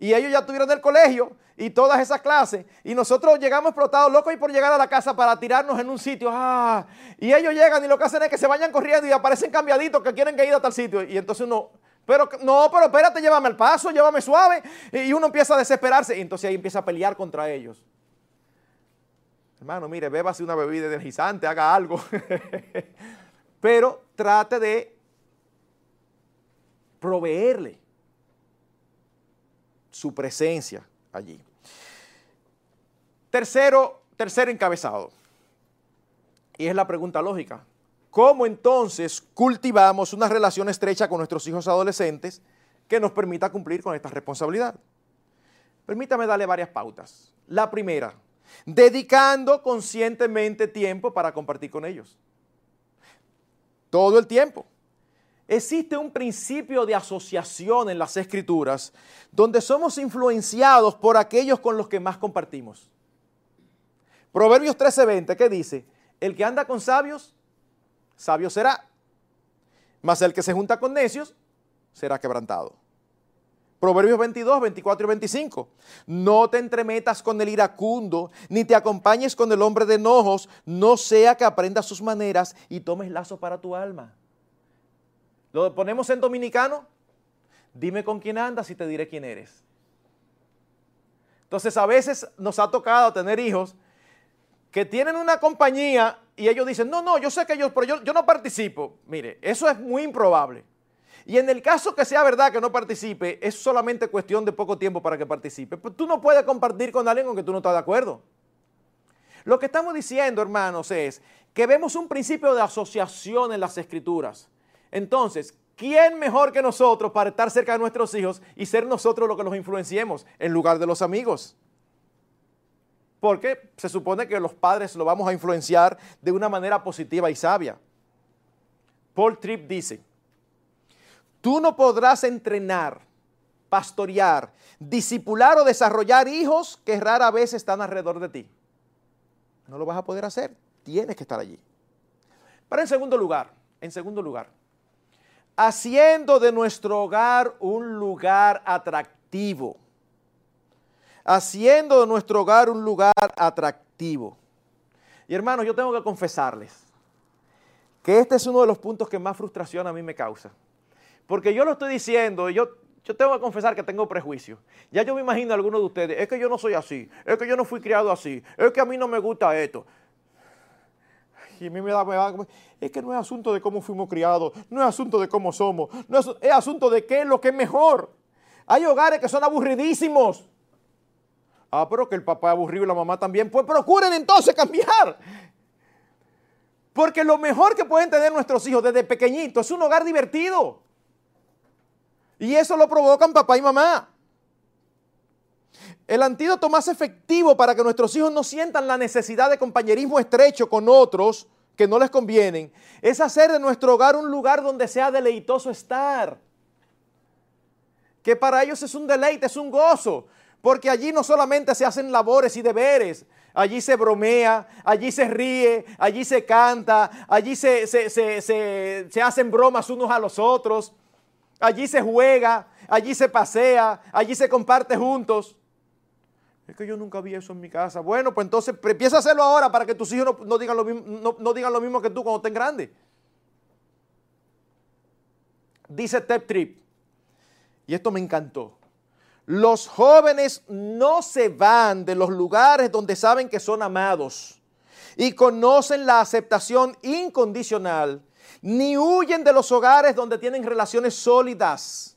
y ellos ya tuvieron el colegio y todas esas clases, y nosotros llegamos explotados, locos y por llegar a la casa para tirarnos en un sitio, ah, y ellos llegan y lo que hacen es que se vayan corriendo y aparecen cambiaditos que quieren que ir a tal sitio, y entonces uno, pero no, pero espérate, llévame al paso, llévame suave, y uno empieza a desesperarse, y entonces ahí empieza a pelear contra ellos. Hermano, mire, bébase una bebida energizante, haga algo, pero trate de proveerle su presencia allí. Tercero, tercer encabezado. Y es la pregunta lógica. ¿Cómo entonces cultivamos una relación estrecha con nuestros hijos adolescentes que nos permita cumplir con esta responsabilidad? Permítame darle varias pautas. La primera, dedicando conscientemente tiempo para compartir con ellos. Todo el tiempo. Existe un principio de asociación en las escrituras donde somos influenciados por aquellos con los que más compartimos. Proverbios 13:20, ¿qué dice? El que anda con sabios, sabio será. Mas el que se junta con necios, será quebrantado. Proverbios 22, 24 y 25. No te entremetas con el iracundo, ni te acompañes con el hombre de enojos, no sea que aprendas sus maneras y tomes lazo para tu alma. Lo ponemos en dominicano. Dime con quién andas y te diré quién eres. Entonces a veces nos ha tocado tener hijos que tienen una compañía y ellos dicen, no, no, yo sé que ellos, pero yo, yo no participo. Mire, eso es muy improbable. Y en el caso que sea verdad que no participe, es solamente cuestión de poco tiempo para que participe. Pero tú no puedes compartir con alguien con que tú no estás de acuerdo. Lo que estamos diciendo, hermanos, es que vemos un principio de asociación en las escrituras. Entonces, ¿quién mejor que nosotros para estar cerca de nuestros hijos y ser nosotros los que los influenciemos en lugar de los amigos? Porque se supone que los padres lo vamos a influenciar de una manera positiva y sabia. Paul Tripp dice, Tú no podrás entrenar, pastorear, disipular o desarrollar hijos que rara vez están alrededor de ti. No lo vas a poder hacer. Tienes que estar allí. Pero en segundo lugar, en segundo lugar, haciendo de nuestro hogar un lugar atractivo. Haciendo de nuestro hogar un lugar atractivo. Y hermanos, yo tengo que confesarles que este es uno de los puntos que más frustración a mí me causa. Porque yo lo estoy diciendo, yo, yo tengo que confesar que tengo prejuicio. Ya yo me imagino a algunos de ustedes, es que yo no soy así, es que yo no fui criado así, es que a mí no me gusta esto. Y a mí me da, me es que no es asunto de cómo fuimos criados, no es asunto de cómo somos, no es, es asunto de qué es lo que es mejor. Hay hogares que son aburridísimos. Ah, pero que el papá es aburrido y la mamá también. Pues procuren entonces cambiar. Porque lo mejor que pueden tener nuestros hijos desde pequeñitos es un hogar divertido. Y eso lo provocan papá y mamá. El antídoto más efectivo para que nuestros hijos no sientan la necesidad de compañerismo estrecho con otros que no les convienen es hacer de nuestro hogar un lugar donde sea deleitoso estar. Que para ellos es un deleite, es un gozo, porque allí no solamente se hacen labores y deberes, allí se bromea, allí se ríe, allí se canta, allí se, se hacen bromas unos a los otros allí se juega, allí se pasea, allí se comparte juntos. Es que yo nunca vi eso en mi casa. Bueno, pues entonces empieza a hacerlo ahora para que tus hijos no, digan, lo mismo, no, digan lo mismo que tú cuando estén grandes. Dice Tep Trip, y esto me encantó. Los jóvenes no se van de los lugares donde saben que son amados y conocen la aceptación incondicional ni huyen de los hogares donde tienen relaciones sólidas.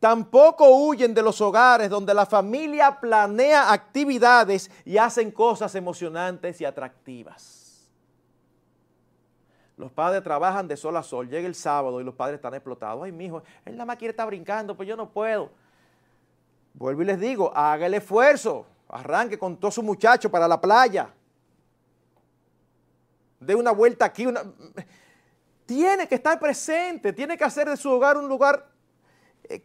Tampoco huyen de los hogares donde la familia planea actividades y hacen cosas emocionantes y atractivas. Los padres trabajan de sol a sol, llega el sábado y los padres están explotados. Ay, mi hijo, él nada más quiere estar brincando, pues yo no puedo. Vuelvo y les digo, haga el esfuerzo, arranque con todo su muchacho para la playa. De una vuelta aquí, una tiene que estar presente, tiene que hacer de su hogar un lugar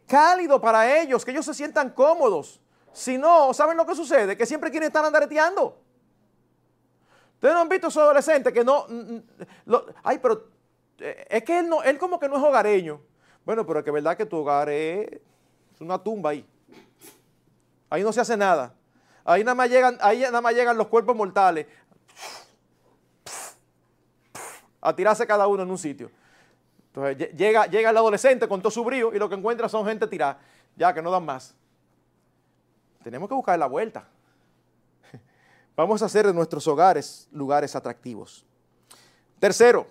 cálido para ellos, que ellos se sientan cómodos. Si no, ¿saben lo que sucede? Que siempre quieren estar andareteando. Ustedes no han visto a su adolescente que no... ay, pero eh, es que él, no, él como que no es hogareño. Bueno, pero es que verdad que tu hogar es una tumba ahí. Ahí no se hace nada. Ahí nada más llegan, ahí nada más llegan los cuerpos mortales a tirarse cada uno en un sitio. Entonces llega, llega el adolescente con todo su brío y lo que encuentra son gente tirada, ya que no dan más. Tenemos que buscar la vuelta. Vamos a hacer de nuestros hogares lugares atractivos. Tercero,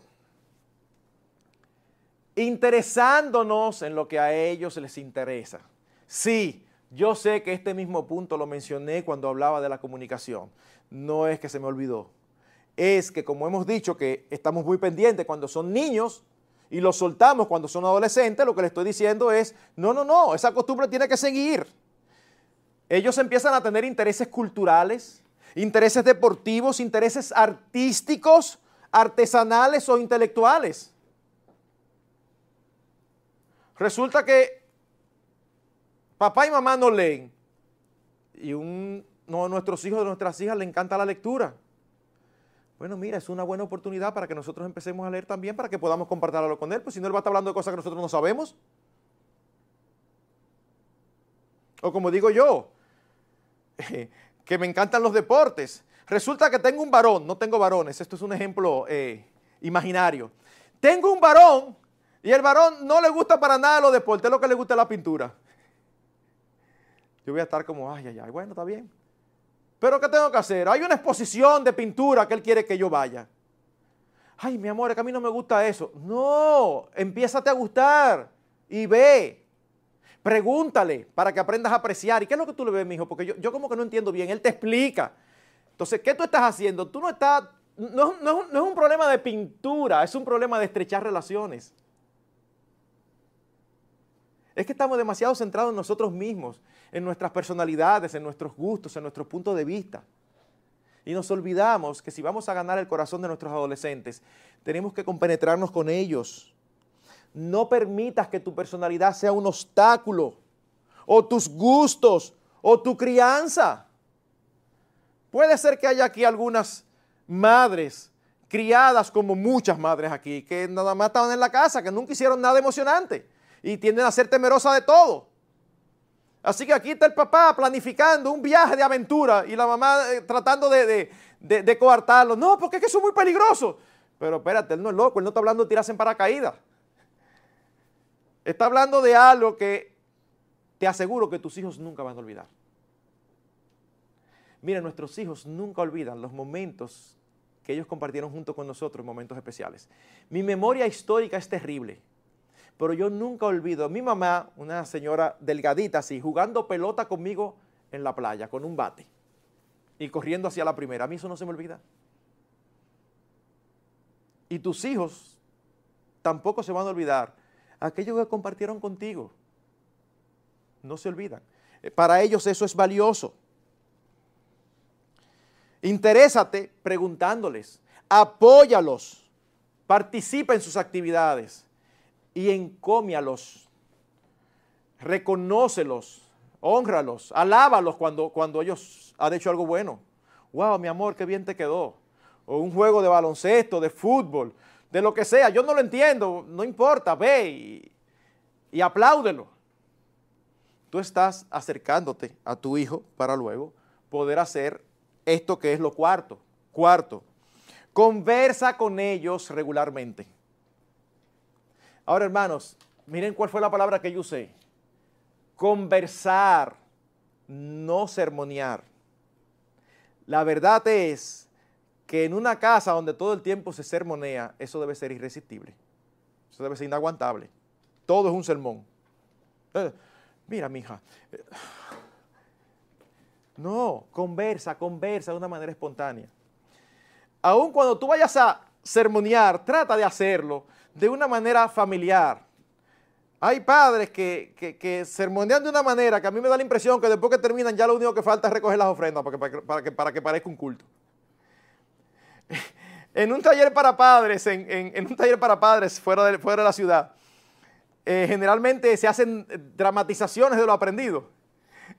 interesándonos en lo que a ellos les interesa. Sí, yo sé que este mismo punto lo mencioné cuando hablaba de la comunicación. No es que se me olvidó es que como hemos dicho que estamos muy pendientes cuando son niños y los soltamos cuando son adolescentes, lo que le estoy diciendo es, no, no, no, esa costumbre tiene que seguir. Ellos empiezan a tener intereses culturales, intereses deportivos, intereses artísticos, artesanales o intelectuales. Resulta que papá y mamá no leen y un no, a nuestros hijos, a nuestras hijas le encanta la lectura. Bueno, mira, es una buena oportunidad para que nosotros empecemos a leer también, para que podamos compartirlo con él, pues si no él va a estar hablando de cosas que nosotros no sabemos. O como digo yo, que me encantan los deportes. Resulta que tengo un varón, no tengo varones, esto es un ejemplo eh, imaginario. Tengo un varón y el varón no le gusta para nada los deportes, es lo que le gusta la pintura. Yo voy a estar como, ay, ay, ay, bueno, está bien. Pero ¿qué tengo que hacer? Hay una exposición de pintura que él quiere que yo vaya. Ay, mi amor, es que a mí no me gusta eso. No, empiézate a gustar y ve. Pregúntale para que aprendas a apreciar. ¿Y qué es lo que tú le ves, mi hijo? Porque yo, yo como que no entiendo bien. Él te explica. Entonces, ¿qué tú estás haciendo? Tú no estás, no, no, no es un problema de pintura, es un problema de estrechar relaciones. Es que estamos demasiado centrados en nosotros mismos, en nuestras personalidades, en nuestros gustos, en nuestros puntos de vista. Y nos olvidamos que si vamos a ganar el corazón de nuestros adolescentes, tenemos que compenetrarnos con ellos. No permitas que tu personalidad sea un obstáculo, o tus gustos, o tu crianza. Puede ser que haya aquí algunas madres criadas como muchas madres aquí, que nada más estaban en la casa, que nunca hicieron nada emocionante y tienden a ser temerosas de todo. Así que aquí está el papá planificando un viaje de aventura y la mamá eh, tratando de, de, coartarlo. No, porque es que eso es muy peligroso. Pero espérate, él no es loco, él no está hablando de tirarse en paracaídas. Está hablando de algo que te aseguro que tus hijos nunca van a olvidar. Mira, nuestros hijos nunca olvidan los momentos que ellos compartieron junto con nosotros, momentos especiales. Mi memoria histórica es terrible pero yo nunca olvido mi mamá, una señora delgadita así, jugando pelota conmigo en la playa con un bate y corriendo hacia la primera. A mí eso no se me olvida. Y tus hijos tampoco se van a olvidar aquello que compartieron contigo. No se olvidan. Eh, para ellos eso es valioso. Interésate preguntándoles, apóyalos, participa en sus actividades y encómialos, reconócelos, honralos, alábalos cuando, cuando ellos han hecho algo bueno. Wow, mi amor, qué bien te quedó. O un juego de baloncesto, de fútbol, de lo que sea. Yo no lo entiendo, no importa, ve y, y apláudelo. Tú estás acercándote a tu hijo para luego poder hacer esto que es lo cuarto. Cuarto, conversa con ellos regularmente. Ahora, hermanos, miren cuál fue la palabra que yo usé. Conversar, no sermonear. La verdad es que en una casa donde todo el tiempo se sermonea, eso debe ser irresistible. Eso debe ser inaguantable. Todo es un sermón. Eh, mira, mija. No, conversa, conversa de una manera espontánea. Aun cuando tú vayas a sermonear, trata de hacerlo de una manera familiar. Hay padres que, que, sermonean de una manera que a mí me da la impresión que después que terminan ya lo único que falta es recoger las ofrendas para que, para que, parezca un culto. En un taller para padres, en, un taller para padres fuera de, fuera de la ciudad, eh, generalmente se hacen dramatizaciones de lo aprendido.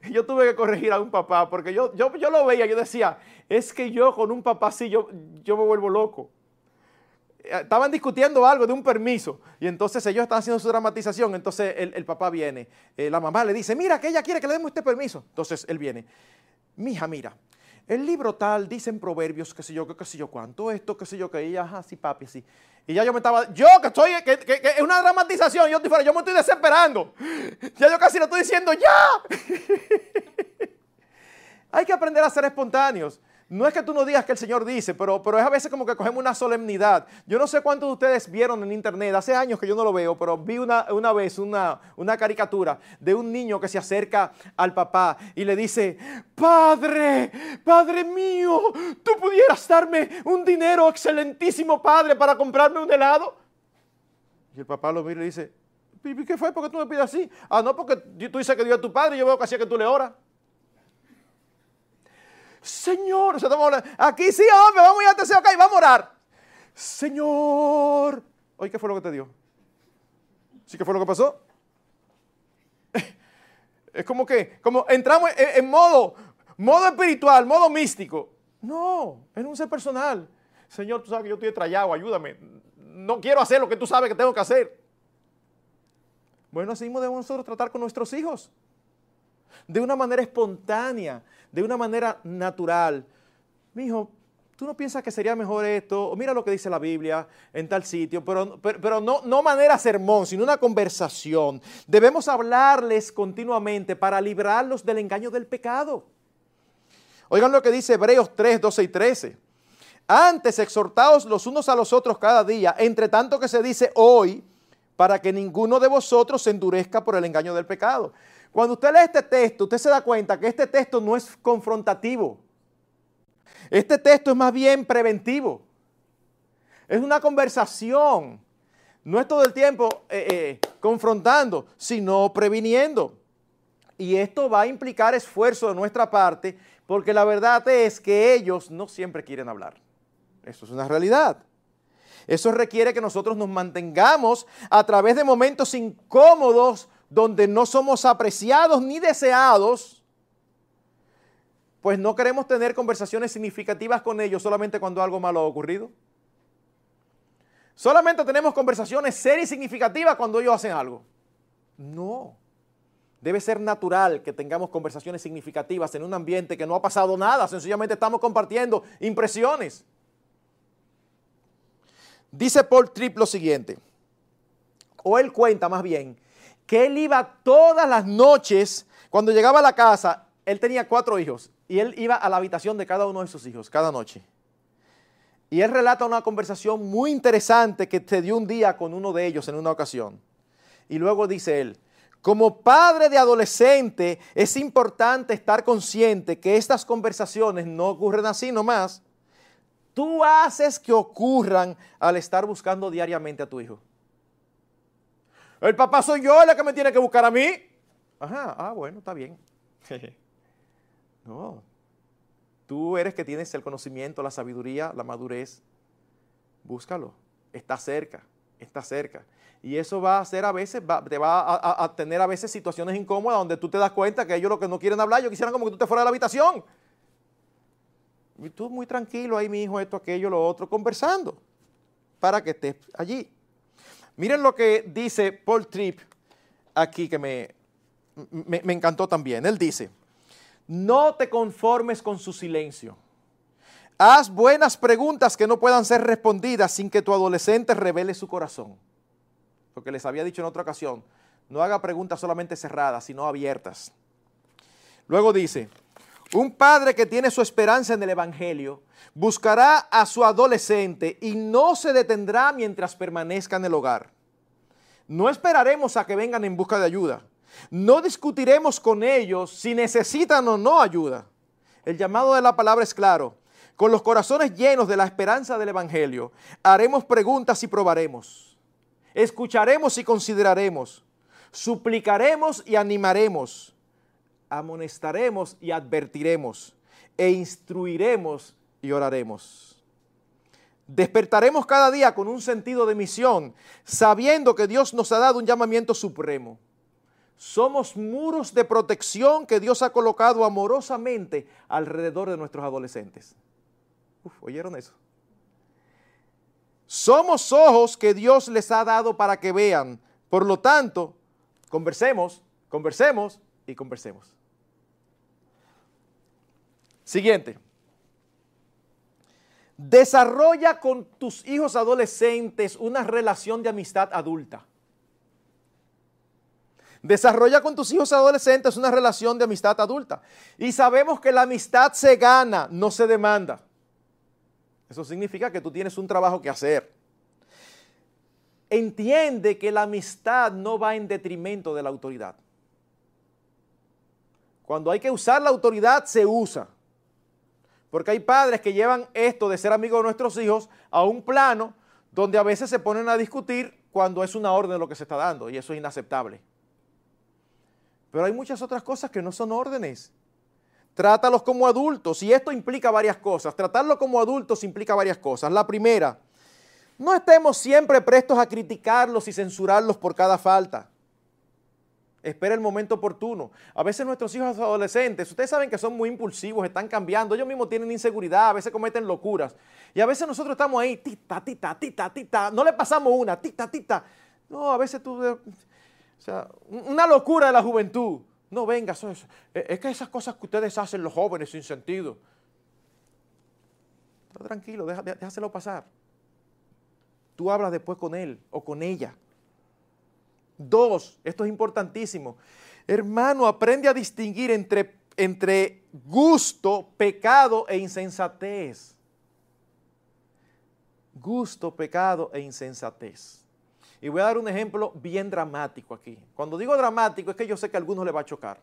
Yo tuve que corregir a un papá porque yo, yo, yo lo veía, yo decía, es que yo con un papá así, yo, yo me vuelvo loco. Eh, estaban discutiendo algo de un permiso y entonces ellos están haciendo su dramatización, entonces el, papá viene, eh, la mamá le dice, mira que ella quiere que le demos este permiso, entonces él viene, mija, mira, el libro tal dice en proverbios, qué sé yo, qué, sé yo cuánto, esto, qué sé yo, que ella, ajá, sí, papi, sí. Y ya yo me estaba, yo que estoy, que, es una dramatización, yo, yo me estoy desesperando, ya yo casi lo estoy diciendo, ya. Hay que aprender a ser espontáneos. No es que tú no digas que el Señor dice, pero, pero es a veces como que cogemos una solemnidad. Yo no sé cuántos de ustedes vieron en internet, hace años que yo no lo veo, pero vi una, una vez una, una caricatura de un niño que se acerca al papá y le dice, Padre, Padre mío, tú pudieras darme un dinero excelentísimo, Padre, para comprarme un helado. Y el papá lo mira y dice, ¿qué fue? ¿Por qué tú me pides así? Ah, no, porque tú dices que Dios es tu Padre yo veo que así que tú le oras. Señor, aquí sí, hombre, vamos ya te acá y vamos a orar. Señor, oye, ¿qué fue lo que te dio? ¿Sí qué fue lo que pasó? Es como que, como entramos en, modo, modo espiritual, modo místico. No, en un ser personal. Señor, tú sabes que yo estoy estrellado, ayúdame. No quiero hacer lo que tú sabes que tengo que hacer. Bueno, así mismo debemos nosotros tratar con nuestros hijos. De una manera espontánea, de una manera natural. Mi hijo, tú no piensas que sería mejor esto, o mira lo que dice la Biblia en tal sitio, pero, pero, no, no manera sermón, sino una conversación. Debemos hablarles continuamente para librarlos del engaño del pecado. Oigan lo que dice Hebreos 3, 12 y 13. Antes exhortaos los unos a los otros cada día, entre tanto que se dice hoy, para que ninguno de vosotros se endurezca por el engaño del pecado. Cuando usted lee este texto, usted se da cuenta que este texto no es confrontativo. Este texto es más bien preventivo. Es una conversación. No es todo el tiempo eh, eh, confrontando, sino previniendo. Y esto va a implicar esfuerzo de nuestra parte, porque la verdad es que ellos no siempre quieren hablar. Eso es una realidad. Eso requiere que nosotros nos mantengamos a través de momentos incómodos donde no somos apreciados ni deseados, pues no queremos tener conversaciones significativas con ellos solamente cuando algo malo ha ocurrido. Solamente tenemos conversaciones serias y significativas cuando ellos hacen algo. No. Debe ser natural que tengamos conversaciones significativas en un ambiente que no ha pasado nada, sencillamente estamos compartiendo impresiones. Dice Paul Tripp lo siguiente, o él cuenta más bien, que él iba todas las noches, cuando llegaba a la casa, él tenía cuatro hijos, y él iba a la habitación de cada uno de sus hijos, cada noche. Y él relata una conversación muy interesante que se dio un día con uno de ellos en una ocasión. Y luego dice él, como padre de adolescente es importante estar consciente que estas conversaciones no ocurren así nomás, tú haces que ocurran al estar buscando diariamente a tu hijo. El papá soy yo el que me tiene que buscar a mí. Ajá, ah, bueno, está bien. no, tú eres que tienes el conocimiento, la sabiduría, la madurez. Búscalo, está cerca, está cerca. Y eso va a hacer a veces, te va a, a, tener a veces situaciones incómodas donde tú te das cuenta que ellos lo que no quieren hablar, ellos quisieran como que tú te fueras de la habitación. Y tú muy tranquilo ahí, mi hijo, esto, aquello, lo otro, conversando para que estés allí. Miren lo que dice Paul Tripp aquí que me, me, encantó también. Él dice, no te conformes con su silencio. Haz buenas preguntas que no puedan ser respondidas sin que tu adolescente revele su corazón. Porque les había dicho en otra ocasión, no haga preguntas solamente cerradas, sino abiertas. Luego dice, un padre que tiene su esperanza en el Evangelio buscará a su adolescente y no se detendrá mientras permanezca en el hogar. No esperaremos a que vengan en busca de ayuda. No discutiremos con ellos si necesitan o no ayuda. El llamado de la palabra es claro. Con los corazones llenos de la esperanza del Evangelio, haremos preguntas y probaremos. Escucharemos y consideraremos. Suplicaremos y animaremos amonestaremos y advertiremos, e instruiremos y oraremos. Despertaremos cada día con un sentido de misión, sabiendo que Dios nos ha dado un llamamiento supremo. Somos muros de protección que Dios ha colocado amorosamente alrededor de nuestros adolescentes. ¿Oyeron eso? Somos ojos que Dios les ha dado para que vean. Por lo tanto, conversemos, conversemos y conversemos. Siguiente. Desarrolla con tus hijos adolescentes una relación de amistad adulta. Desarrolla con tus hijos adolescentes una relación de amistad adulta. Y sabemos que la amistad se gana, no se demanda. Eso significa que tú tienes un trabajo que hacer. Entiende que la amistad no va en detrimento de la autoridad. Cuando hay que usar la autoridad, se usa. Porque hay padres que llevan esto de ser amigos de nuestros hijos a un plano donde a veces se ponen a discutir cuando es una orden lo que se está dando y eso es inaceptable. Pero hay muchas otras cosas que no son órdenes. Trátalos como adultos y esto implica varias cosas. Tratarlo como adultos implica varias cosas. La primera, no estemos siempre prestos a criticarlos y censurarlos por cada falta. Espera el momento oportuno. A veces nuestros hijos adolescentes, ustedes saben que son muy impulsivos, están cambiando, ellos mismos tienen inseguridad, a veces cometen locuras. Y a veces nosotros estamos ahí, tita, tita, tita, tita, no le pasamos una, tita, tita. No, a veces tú, o sea, una locura de la juventud. No, venga, eso, es que esas cosas que ustedes hacen los jóvenes sin sentido. tranquilo, déjaselo pasar. Tú hablas después con él o con ella. Dos, esto es importantísimo. Hermano, aprende a distinguir entre, entre gusto, pecado e insensatez. Gusto, pecado e insensatez. Y voy a dar un ejemplo bien dramático aquí. Cuando digo dramático es que yo sé que a algunos le va a chocar.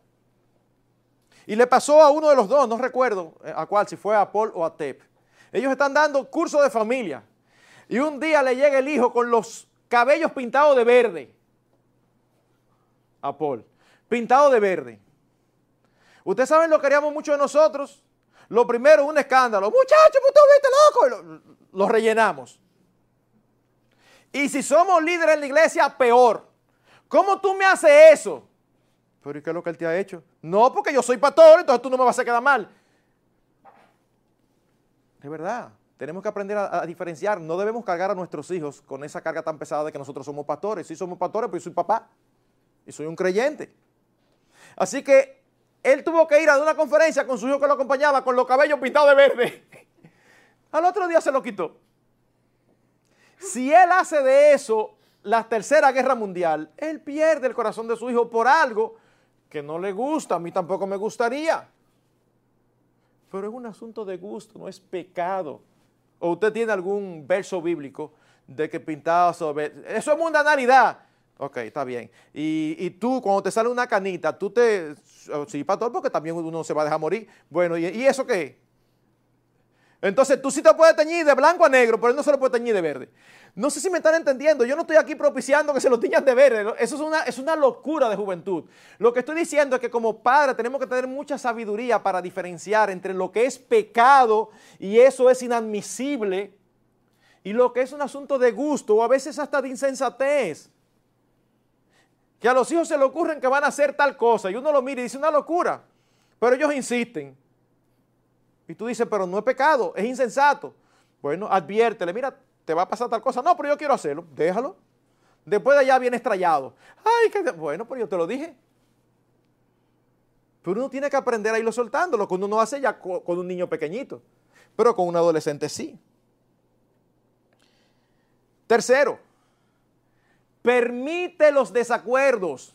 Y le pasó a uno de los dos, no recuerdo eh, a cuál, si fue a Paul o a Tep. Ellos están dando curso de familia. Y un día le llega el hijo con los cabellos pintados de verde a Paul. Pintado de verde. Ustedes saben lo que haríamos muchos de nosotros. Lo primero, un escándalo. Muchachos, pues tú viste loco. Y lo, rellenamos. Y si somos líderes en la iglesia, peor. ¿Cómo tú me haces eso? Pero ¿y qué es lo que él te ha hecho? No, porque yo soy pastor, entonces tú no me vas a quedar mal. De verdad, tenemos que aprender a, a, diferenciar. No debemos cargar a nuestros hijos con esa carga tan pesada de que nosotros somos pastores. Si somos pastores, pues yo soy papá y soy un creyente. Así que él tuvo que ir a una conferencia con su hijo que lo acompañaba con los cabellos pintados de verde. Al otro día se lo quitó. Si él hace de eso la tercera guerra mundial, él pierde el corazón de su hijo por algo que no le gusta, a mí tampoco me gustaría. Pero es un asunto de gusto, no es pecado. ¿O usted tiene algún verso bíblico de que pintado sobre... Eso es mundanalidad. Ok, está bien. Y, tú, cuando te sale una canita, tú te... Sí, pastor, porque también uno se va a dejar morir. Bueno, ¿y, eso qué? Entonces tú sí te puedes teñir de blanco a negro, pero él no se lo puede teñir de verde. No sé si me están entendiendo. Yo no estoy aquí propiciando que se lo tiñan de verde. Eso es una, es una locura de juventud. Lo que estoy diciendo es que como padre tenemos que tener mucha sabiduría para diferenciar entre lo que es pecado y eso es inadmisible y lo que es un asunto de gusto o a veces hasta de insensatez que a los hijos se le ocurren que van a hacer tal cosa y uno lo mira y dice una locura, pero ellos insisten. Y tú dices, pero no es pecado, es insensato. Bueno, adviértele, mira, te va a pasar tal cosa. No, pero yo quiero hacerlo, déjalo. Después de allá viene estrellado. Ay, que bueno, pues yo te lo dije. Pero uno tiene que aprender a irlo soltando, lo que uno no hace ya con un niño pequeñito, pero con un adolescente sí. Tercero, Permite los desacuerdos.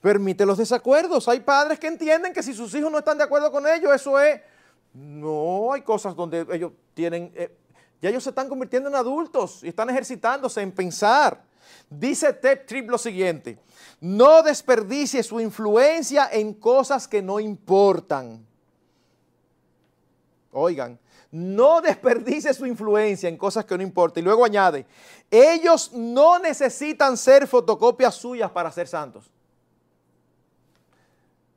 Permite los desacuerdos. Hay padres que entienden que si sus hijos no están de acuerdo con ellos, eso es... No, hay cosas donde ellos tienen... Eh, ya ellos se están convirtiendo en adultos y están ejercitándose en pensar. Dice Tep Trip lo siguiente, no desperdicie su influencia en cosas que no importan. Oigan, no desperdice su influencia en cosas que no importan. Y luego añade, ellos no necesitan ser fotocopias suyas para ser santos.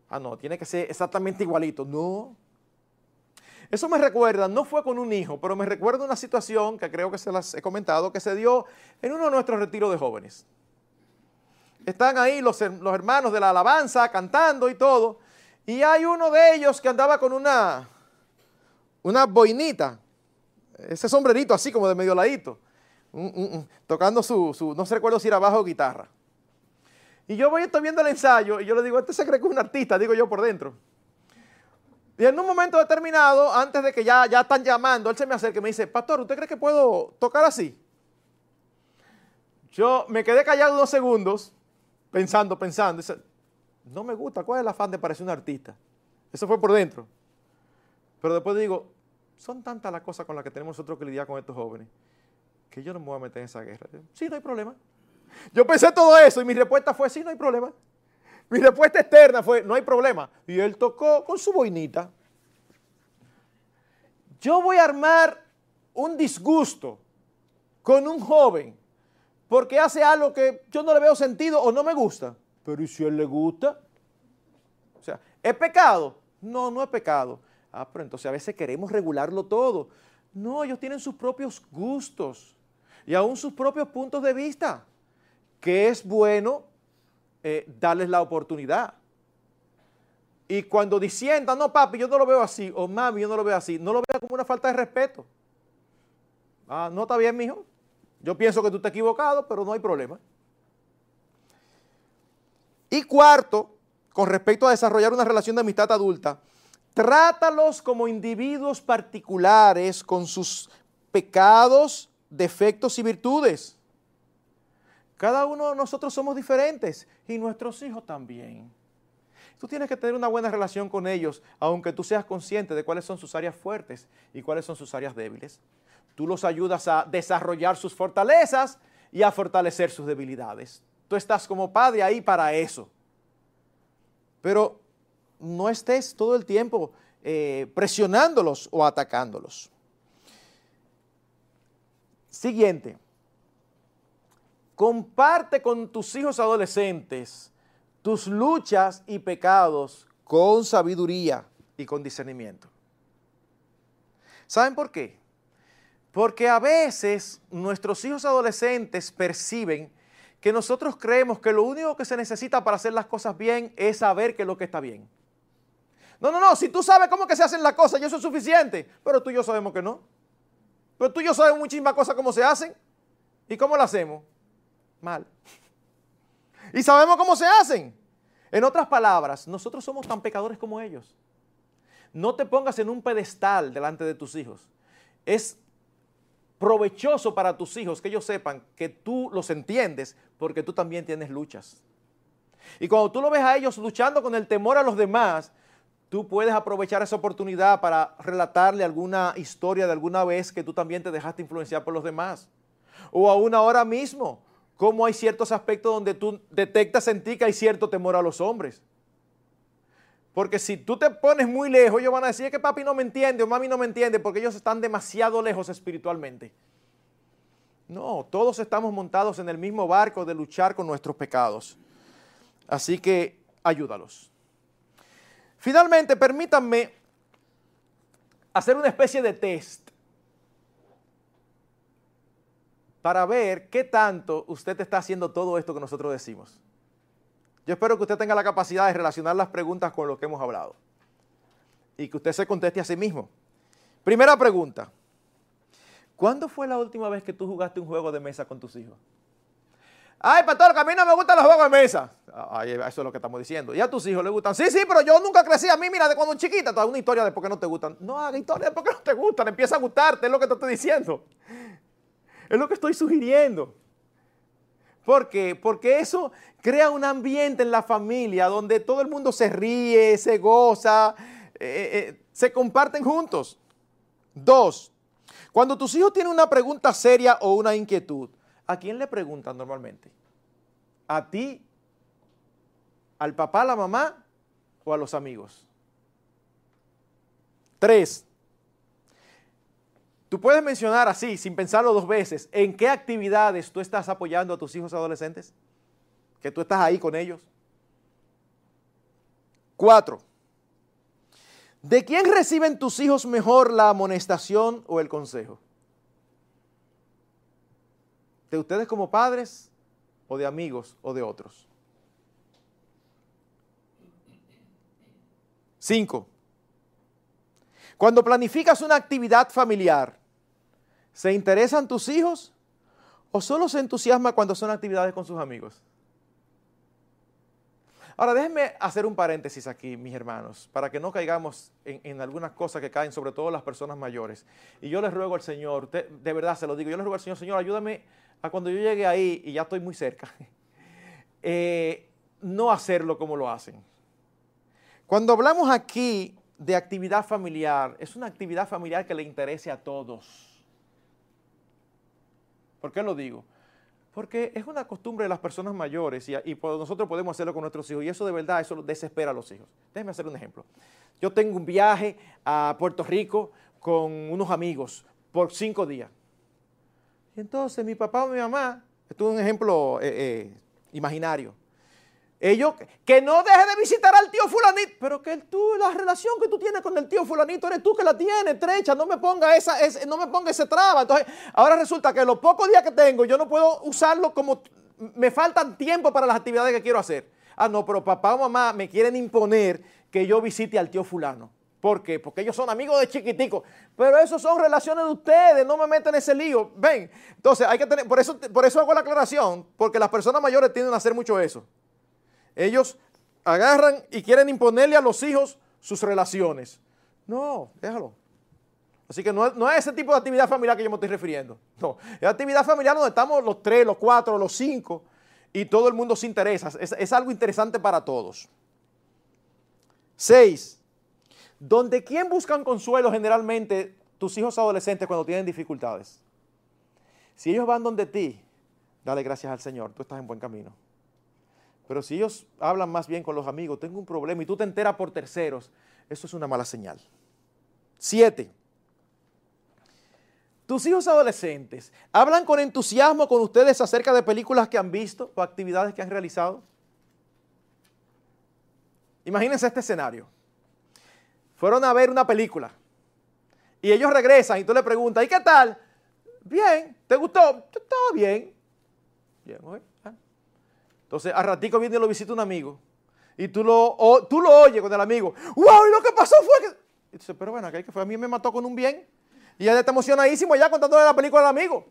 Ah, no, tiene que ser exactamente igualito. No. Eso me recuerda, no fue con un hijo, pero me recuerda una situación que creo que se las he comentado, que se dio en uno de nuestros retiros de jóvenes. Están ahí los, los hermanos de la alabanza cantando y todo, y hay uno de ellos que andaba con una, una boinita, ese sombrerito así como de medio ladito, tocando su, no se recuerdo si era bajo o guitarra. Y yo voy estoy viendo el ensayo y yo le digo, este se cree que es un artista, digo yo por dentro. Y en un momento determinado, antes de que ya, ya están llamando, él se me acerca y me dice, pastor, ¿usted cree que puedo tocar así? Yo me quedé callado unos segundos, pensando, pensando. No me gusta, ¿cuál es el afán de parecer un artista? Eso fue por dentro. Pero después digo, son tantas las cosas con las que tenemos nosotros que lidiar con estos jóvenes que yo no me voy a meter en esa guerra. Sí, no hay problema. Yo pensé todo eso y mi respuesta fue, sí, no hay problema. Mi respuesta externa fue, no hay problema. Y él tocó con su boinita. Yo voy a armar un disgusto con un joven porque hace algo que yo no le veo sentido o no me gusta. Pero ¿y si a él le gusta? O sea, ¿es pecado? No, no es pecado. Ah, pero entonces a veces queremos regularlo todo. No, ellos tienen sus propios gustos y aún sus propios puntos de vista. ¿Qué es bueno? eh, darles la oportunidad. Y cuando disientan, no papi, yo no lo veo así, o mami, yo no lo veo así, no lo vea como una falta de respeto. Ah, no está bien, mijo. Yo pienso que tú estás equivocado, pero no hay problema. Y cuarto, con respecto a desarrollar una relación de amistad adulta, trátalos como individuos particulares con sus pecados, defectos y virtudes. Cada uno de nosotros somos diferentes y nuestros hijos también. Tú tienes que tener una buena relación con ellos, aunque tú seas consciente de cuáles son sus áreas fuertes y cuáles son sus áreas débiles. Tú los ayudas a desarrollar sus fortalezas y a fortalecer sus debilidades. Tú estás como padre ahí para eso. Pero no estés todo el tiempo eh, presionándolos o atacándolos. Siguiente. Comparte con tus hijos adolescentes tus luchas y pecados con sabiduría y con discernimiento. ¿Saben por qué? Porque a veces nuestros hijos adolescentes perciben que nosotros creemos que lo único que se necesita para hacer las cosas bien es saber qué es lo que está bien. No, no, no, si tú sabes cómo que se hacen las cosas, y eso es suficiente, pero tú y yo sabemos que no. Pero tú y yo sabemos muchísimas cosas cómo se hacen. ¿Y cómo lo hacemos? Mal. Y sabemos cómo se hacen. En otras palabras, nosotros somos tan pecadores como ellos. No te pongas en un pedestal delante de tus hijos. Es provechoso para tus hijos que ellos sepan que tú los entiendes porque tú también tienes luchas. Y cuando tú lo ves a ellos luchando con el temor a los demás, tú puedes aprovechar esa oportunidad para relatarle alguna historia de alguna vez que tú también te dejaste influenciar por los demás. O aún ahora mismo, como hay ciertos aspectos donde tú detectas en ti que hay cierto temor a los hombres. Porque si tú te pones muy lejos, ellos van a decir que papi no me entiende o mami no me entiende porque ellos están demasiado lejos espiritualmente. No, todos estamos montados en el mismo barco de luchar con nuestros pecados. Así que ayúdalos. Finalmente, permítanme hacer una especie de test para ver qué tanto usted está haciendo todo esto que nosotros decimos. Yo espero que usted tenga la capacidad de relacionar las preguntas con lo que hemos hablado y que usted se conteste a sí mismo. Primera pregunta. ¿Cuándo fue la última vez que tú jugaste un juego de mesa con tus hijos? Ay, pastor, que a mí no me gustan los juegos de mesa. Ay, eso es lo que estamos diciendo. ¿Y a tus hijos les gustan? Sí, sí, pero yo nunca crecí. A mí, mira, de cuando chiquita, toda una historia de por qué no te gustan. No haga historia de por qué no te gustan. Empieza a gustarte, es lo que te estoy diciendo. Es lo que estoy sugiriendo. ¿Por qué? Porque eso crea un ambiente en la familia donde todo el mundo se ríe, se goza, eh, eh, eh, se comparten juntos. Dos, cuando tus hijos tienen una pregunta seria o una inquietud, ¿a quién le preguntan normalmente? ¿A ti? ¿Al papá, la mamá o a los amigos? Tres, Tú puedes mencionar así, sin pensarlo dos veces, en qué actividades tú estás apoyando a tus hijos adolescentes, que tú estás ahí con ellos. Cuatro, ¿de quién reciben tus hijos mejor la amonestación o el consejo? ¿De ustedes como padres o de amigos o de otros? Cinco, cuando planificas una actividad familiar, ¿se interesan tus hijos o solo se entusiasma cuando son actividades con sus amigos? Ahora, déjenme hacer un paréntesis aquí, mis hermanos, para que no caigamos en, algunas cosas que caen, sobre todo las personas mayores. Y yo les ruego al Señor, de, verdad se lo digo, yo les ruego al Señor, Señor, ayúdame a cuando yo llegue ahí, y ya estoy muy cerca, eh, no hacerlo como lo hacen. Cuando hablamos aquí de actividad familiar es una actividad familiar que le interese a todos. ¿Por qué lo digo? Porque es una costumbre de las personas mayores y, nosotros podemos hacerlo con nuestros hijos y eso de verdad, eso desespera a los hijos. Déjenme hacer un ejemplo. Yo tengo un viaje a Puerto Rico con unos amigos por cinco días. Entonces mi papá o mi mamá, esto es un ejemplo eh, eh, imaginario, ellos, que no deje de visitar al tío fulanito, pero que tú, la relación que tú tienes con el tío fulanito, eres tú que la tienes, trecha, no me ponga esa, no me ponga ese traba. Entonces, ahora resulta que los pocos días que tengo, yo no puedo usarlo como me faltan tiempo para las actividades que quiero hacer. Ah, no, pero papá o mamá me quieren imponer que yo visite al tío fulano. ¿Por qué? Porque ellos son amigos de chiquitico. Pero eso son relaciones de ustedes, no me meten en ese lío. Ven, entonces hay que tener, por eso, por eso hago la aclaración, porque las personas mayores tienden a hacer mucho eso. Ellos agarran y quieren imponerle a los hijos sus relaciones. No, déjalo. Así que no, no, es ese tipo de actividad familiar que yo me estoy refiriendo. No, es actividad familiar donde estamos los tres, los cuatro, los cinco y todo el mundo se interesa. Es, es algo interesante para todos. Seis, donde quién buscan consuelo generalmente tus hijos adolescentes cuando tienen dificultades. Si ellos van donde ti, dale gracias al Señor, tú estás en buen camino. Pero si ellos hablan más bien con los amigos, tengo un problema y tú te enteras por terceros, eso es una mala señal. Siete. Tus hijos adolescentes hablan con entusiasmo con ustedes acerca de películas que han visto o actividades que han realizado. Imagínense este escenario. Fueron a ver una película y ellos regresan y tú le preguntas, ¿y qué tal? Bien, ¿te gustó? Todo bien. Bien, ah. Entonces, a ratico viene y lo visita un amigo y tú lo, tú lo oyes con el amigo. ¡Wow! Y lo que pasó fue que... Y dice, pero bueno, aquel que fue a mí me mató con un bien. Y ya está emocionadísimo ya contándole la película al amigo.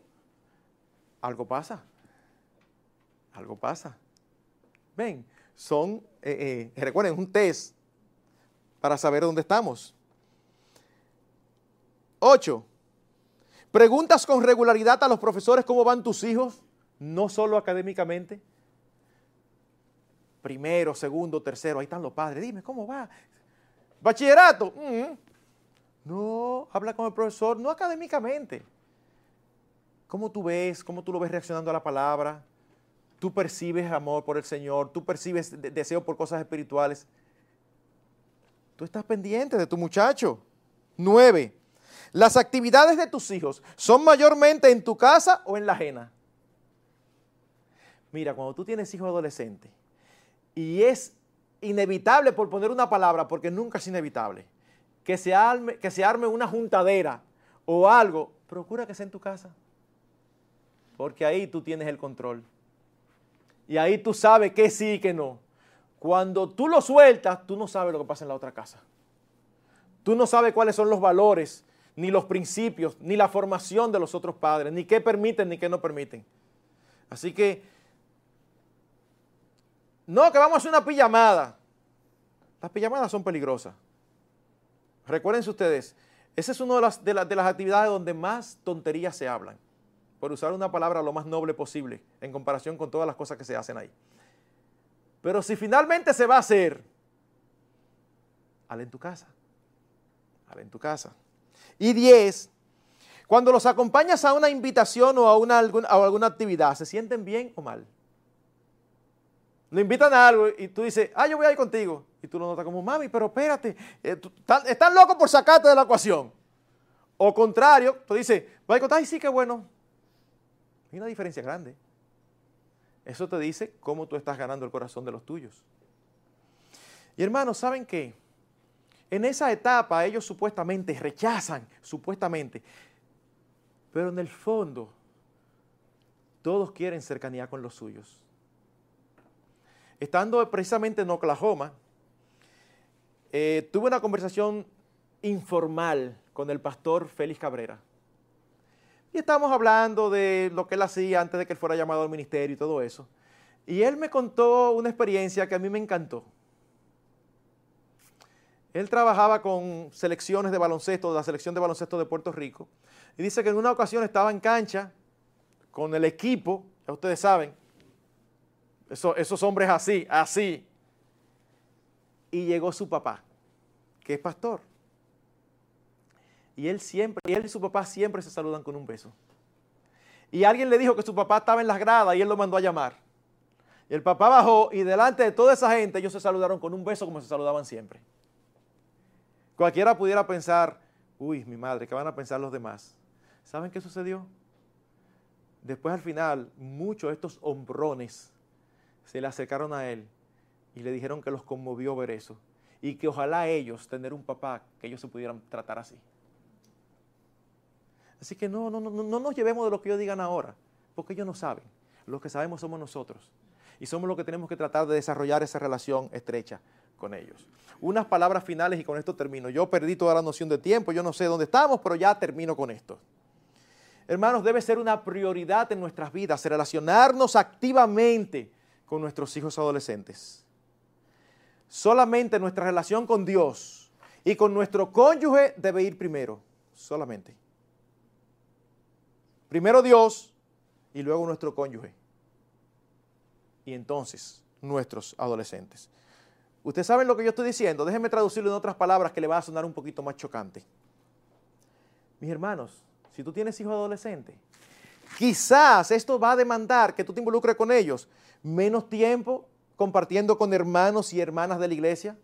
Algo pasa. Algo pasa. Ven, son, eh, eh, recuerden, un test para saber dónde estamos. Ocho, preguntas con regularidad a los profesores cómo van tus hijos, no solo académicamente. Primero, segundo, tercero, ahí están los padres. Dime, ¿cómo va? Bachillerato. Mm. No, habla con el profesor, no académicamente. ¿Cómo tú ves? ¿Cómo tú lo ves reaccionando a la palabra? Tú percibes amor por el Señor, tú percibes deseo por cosas espirituales. Tú estás pendiente de tu muchacho. Nueve. Las actividades de tus hijos son mayormente en tu casa o en la ajena. Mira, cuando tú tienes hijos adolescentes y es inevitable por poner una palabra, porque nunca es inevitable, que se arme, una juntadera o algo, procura que sea en tu casa. Porque ahí tú tienes el control. Y ahí tú sabes que sí y que no. Cuando tú lo sueltas, tú no sabes lo que pasa en la otra casa. Tú no sabes cuáles son los valores, ni los principios, ni la formación de los otros padres, ni qué permiten, ni qué no permiten. Así que, no, que vamos a hacer una pijamada. Las pijamadas son peligrosas. Recuérdense ustedes, esa es una de las, de, de las actividades donde más tonterías se hablan, por usar una palabra lo más noble posible en comparación con todas las cosas que se hacen ahí. Pero si finalmente se va a hacer, hazla en tu casa. Hazla en tu casa. Y 10. Cuando los acompañas a una invitación o a, una, alguna, actividad, ¿se sienten bien o mal? Lo invitan a algo y tú dices, ah, yo voy a ir contigo. Y tú lo notas como, mami, pero espérate, eh, están, locos por sacarte de la ecuación. O contrario, tú dices, voy a contigo, ay, sí, qué bueno. Hay una diferencia grande. Eso te dice cómo tú estás ganando el corazón de los tuyos. Y hermanos, ¿saben qué? En esa etapa ellos supuestamente rechazan, supuestamente, pero en el fondo todos quieren cercanía con los suyos. Estando precisamente en Oklahoma, eh, tuve una conversación informal con el pastor Félix Cabrera. Y estábamos hablando de lo que él hacía antes de que él fuera llamado al ministerio y todo eso. Y él me contó una experiencia que a mí me encantó. Él trabajaba con selecciones de baloncesto, de la selección de baloncesto de Puerto Rico. Y dice que en una ocasión estaba en cancha con el equipo, ya ustedes saben, esos hombres así, así. Y llegó su papá, que es pastor. Y él siempre, y él y su papá siempre se saludan con un beso. Y alguien le dijo que su papá estaba en las gradas y él lo mandó a llamar. Y el papá bajó y delante de toda esa gente ellos se saludaron con un beso como se saludaban siempre. Cualquiera pudiera pensar, uy, mi madre, ¿qué van a pensar los demás? ¿Saben qué sucedió? Después al final, muchos de estos hombrones se le acercaron a él y le dijeron que los conmovió ver eso y que ojalá ellos tener un papá que ellos se pudieran tratar así. Así que no, no, no, no nos llevemos de lo que ellos digan ahora, porque ellos no saben. Los que sabemos somos nosotros. Y somos los que tenemos que tratar de desarrollar esa relación estrecha con ellos. Unas palabras finales y con esto termino. Yo perdí toda la noción de tiempo, yo no sé dónde estamos, pero ya termino con esto. Hermanos, debe ser una prioridad en nuestras vidas relacionarnos activamente con nuestros hijos adolescentes. Solamente nuestra relación con Dios y con nuestro cónyuge debe ir primero, solamente. Primero Dios y luego nuestro cónyuge. Y entonces nuestros adolescentes. Ustedes saben lo que yo estoy diciendo. Déjenme traducirlo en otras palabras que le va a sonar un poquito más chocante. Mis hermanos, si tú tienes hijos adolescentes, quizás esto va a demandar que tú te involucres con ellos menos tiempo compartiendo con hermanos y hermanas de la iglesia.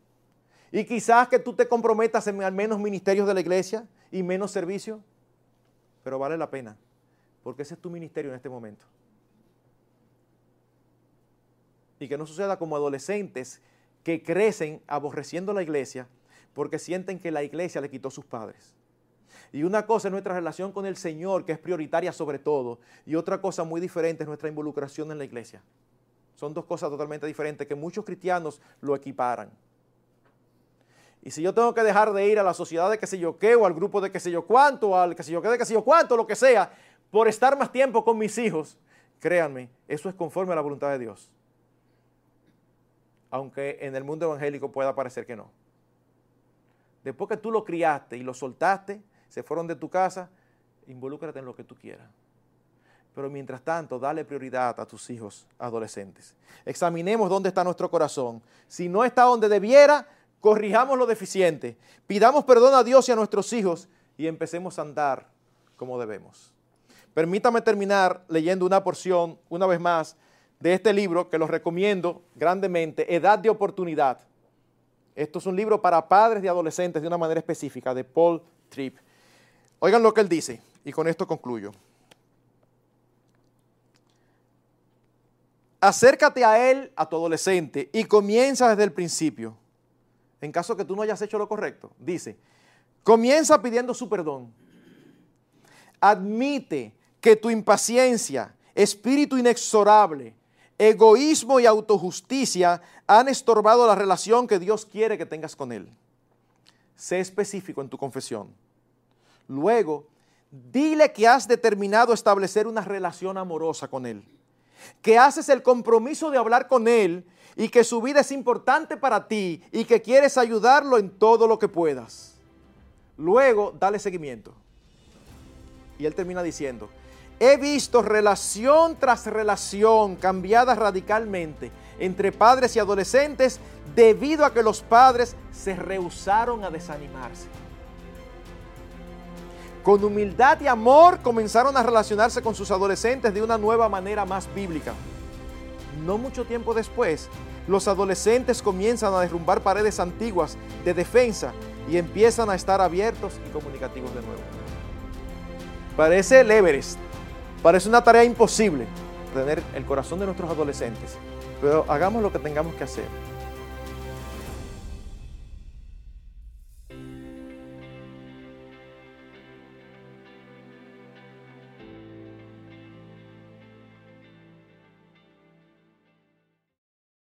Y quizás que tú te comprometas en al menos ministerios de la iglesia y menos servicio. Pero vale la pena, porque ese es tu ministerio en este momento. Y que no suceda como adolescentes que crecen aborreciendo la iglesia porque sienten que la iglesia le quitó sus padres. Y una cosa es nuestra relación con el Señor, que es prioritaria sobre todo, y otra cosa muy diferente es nuestra involucración en la iglesia. Son dos cosas totalmente diferentes que muchos cristianos lo equiparan. Y si yo tengo que dejar de ir a la sociedad de qué sé yo qué, o al grupo de qué sé yo cuánto, al qué sé yo qué, de qué sé yo cuánto, lo que sea, por estar más tiempo con mis hijos, créanme, eso es conforme a la voluntad de Dios aunque en el mundo evangélico pueda parecer que no. Después que tú lo criaste y lo soltaste, se fueron de tu casa, involúcrate en lo que tú quieras. Pero mientras tanto, dale prioridad a tus hijos adolescentes. Examinemos dónde está nuestro corazón. Si no está donde debiera, corrijamos lo deficiente. Pidamos perdón a Dios y a nuestros hijos y empecemos a andar como debemos. Permítame terminar leyendo una porción, una vez más, de este libro, que los recomiendo grandemente, Edad de Oportunidad. Esto es un libro para padres y adolescentes de una manera específica, de Paul Tripp. Oigan lo que él dice, y con esto concluyo. Acércate a él, a tu adolescente, y comienza desde el principio. En caso que tú no hayas hecho lo correcto, dice, comienza pidiendo su perdón. Admite que tu impaciencia, espíritu inexorable, egoísmo y autojusticia han estorbado la relación que Dios quiere que tengas con Él. Sé específico en tu confesión. Luego, dile que has determinado establecer una relación amorosa con Él, que haces el compromiso de hablar con Él y que su vida es importante para ti y que quieres ayudarlo en todo lo que puedas. Luego, dale seguimiento. Y Él termina diciendo, He visto relación tras relación cambiada radicalmente entre padres y adolescentes debido a que los padres se rehusaron a desanimarse. Con humildad y amor comenzaron a relacionarse con sus adolescentes de una nueva manera más bíblica. No mucho tiempo después, los adolescentes comienzan a derrumbar paredes antiguas de defensa y empiezan a estar abiertos y comunicativos de nuevo. Parece el Everest, Parece una tarea imposible tener el corazón de nuestros adolescentes, pero hagamos lo que tengamos que hacer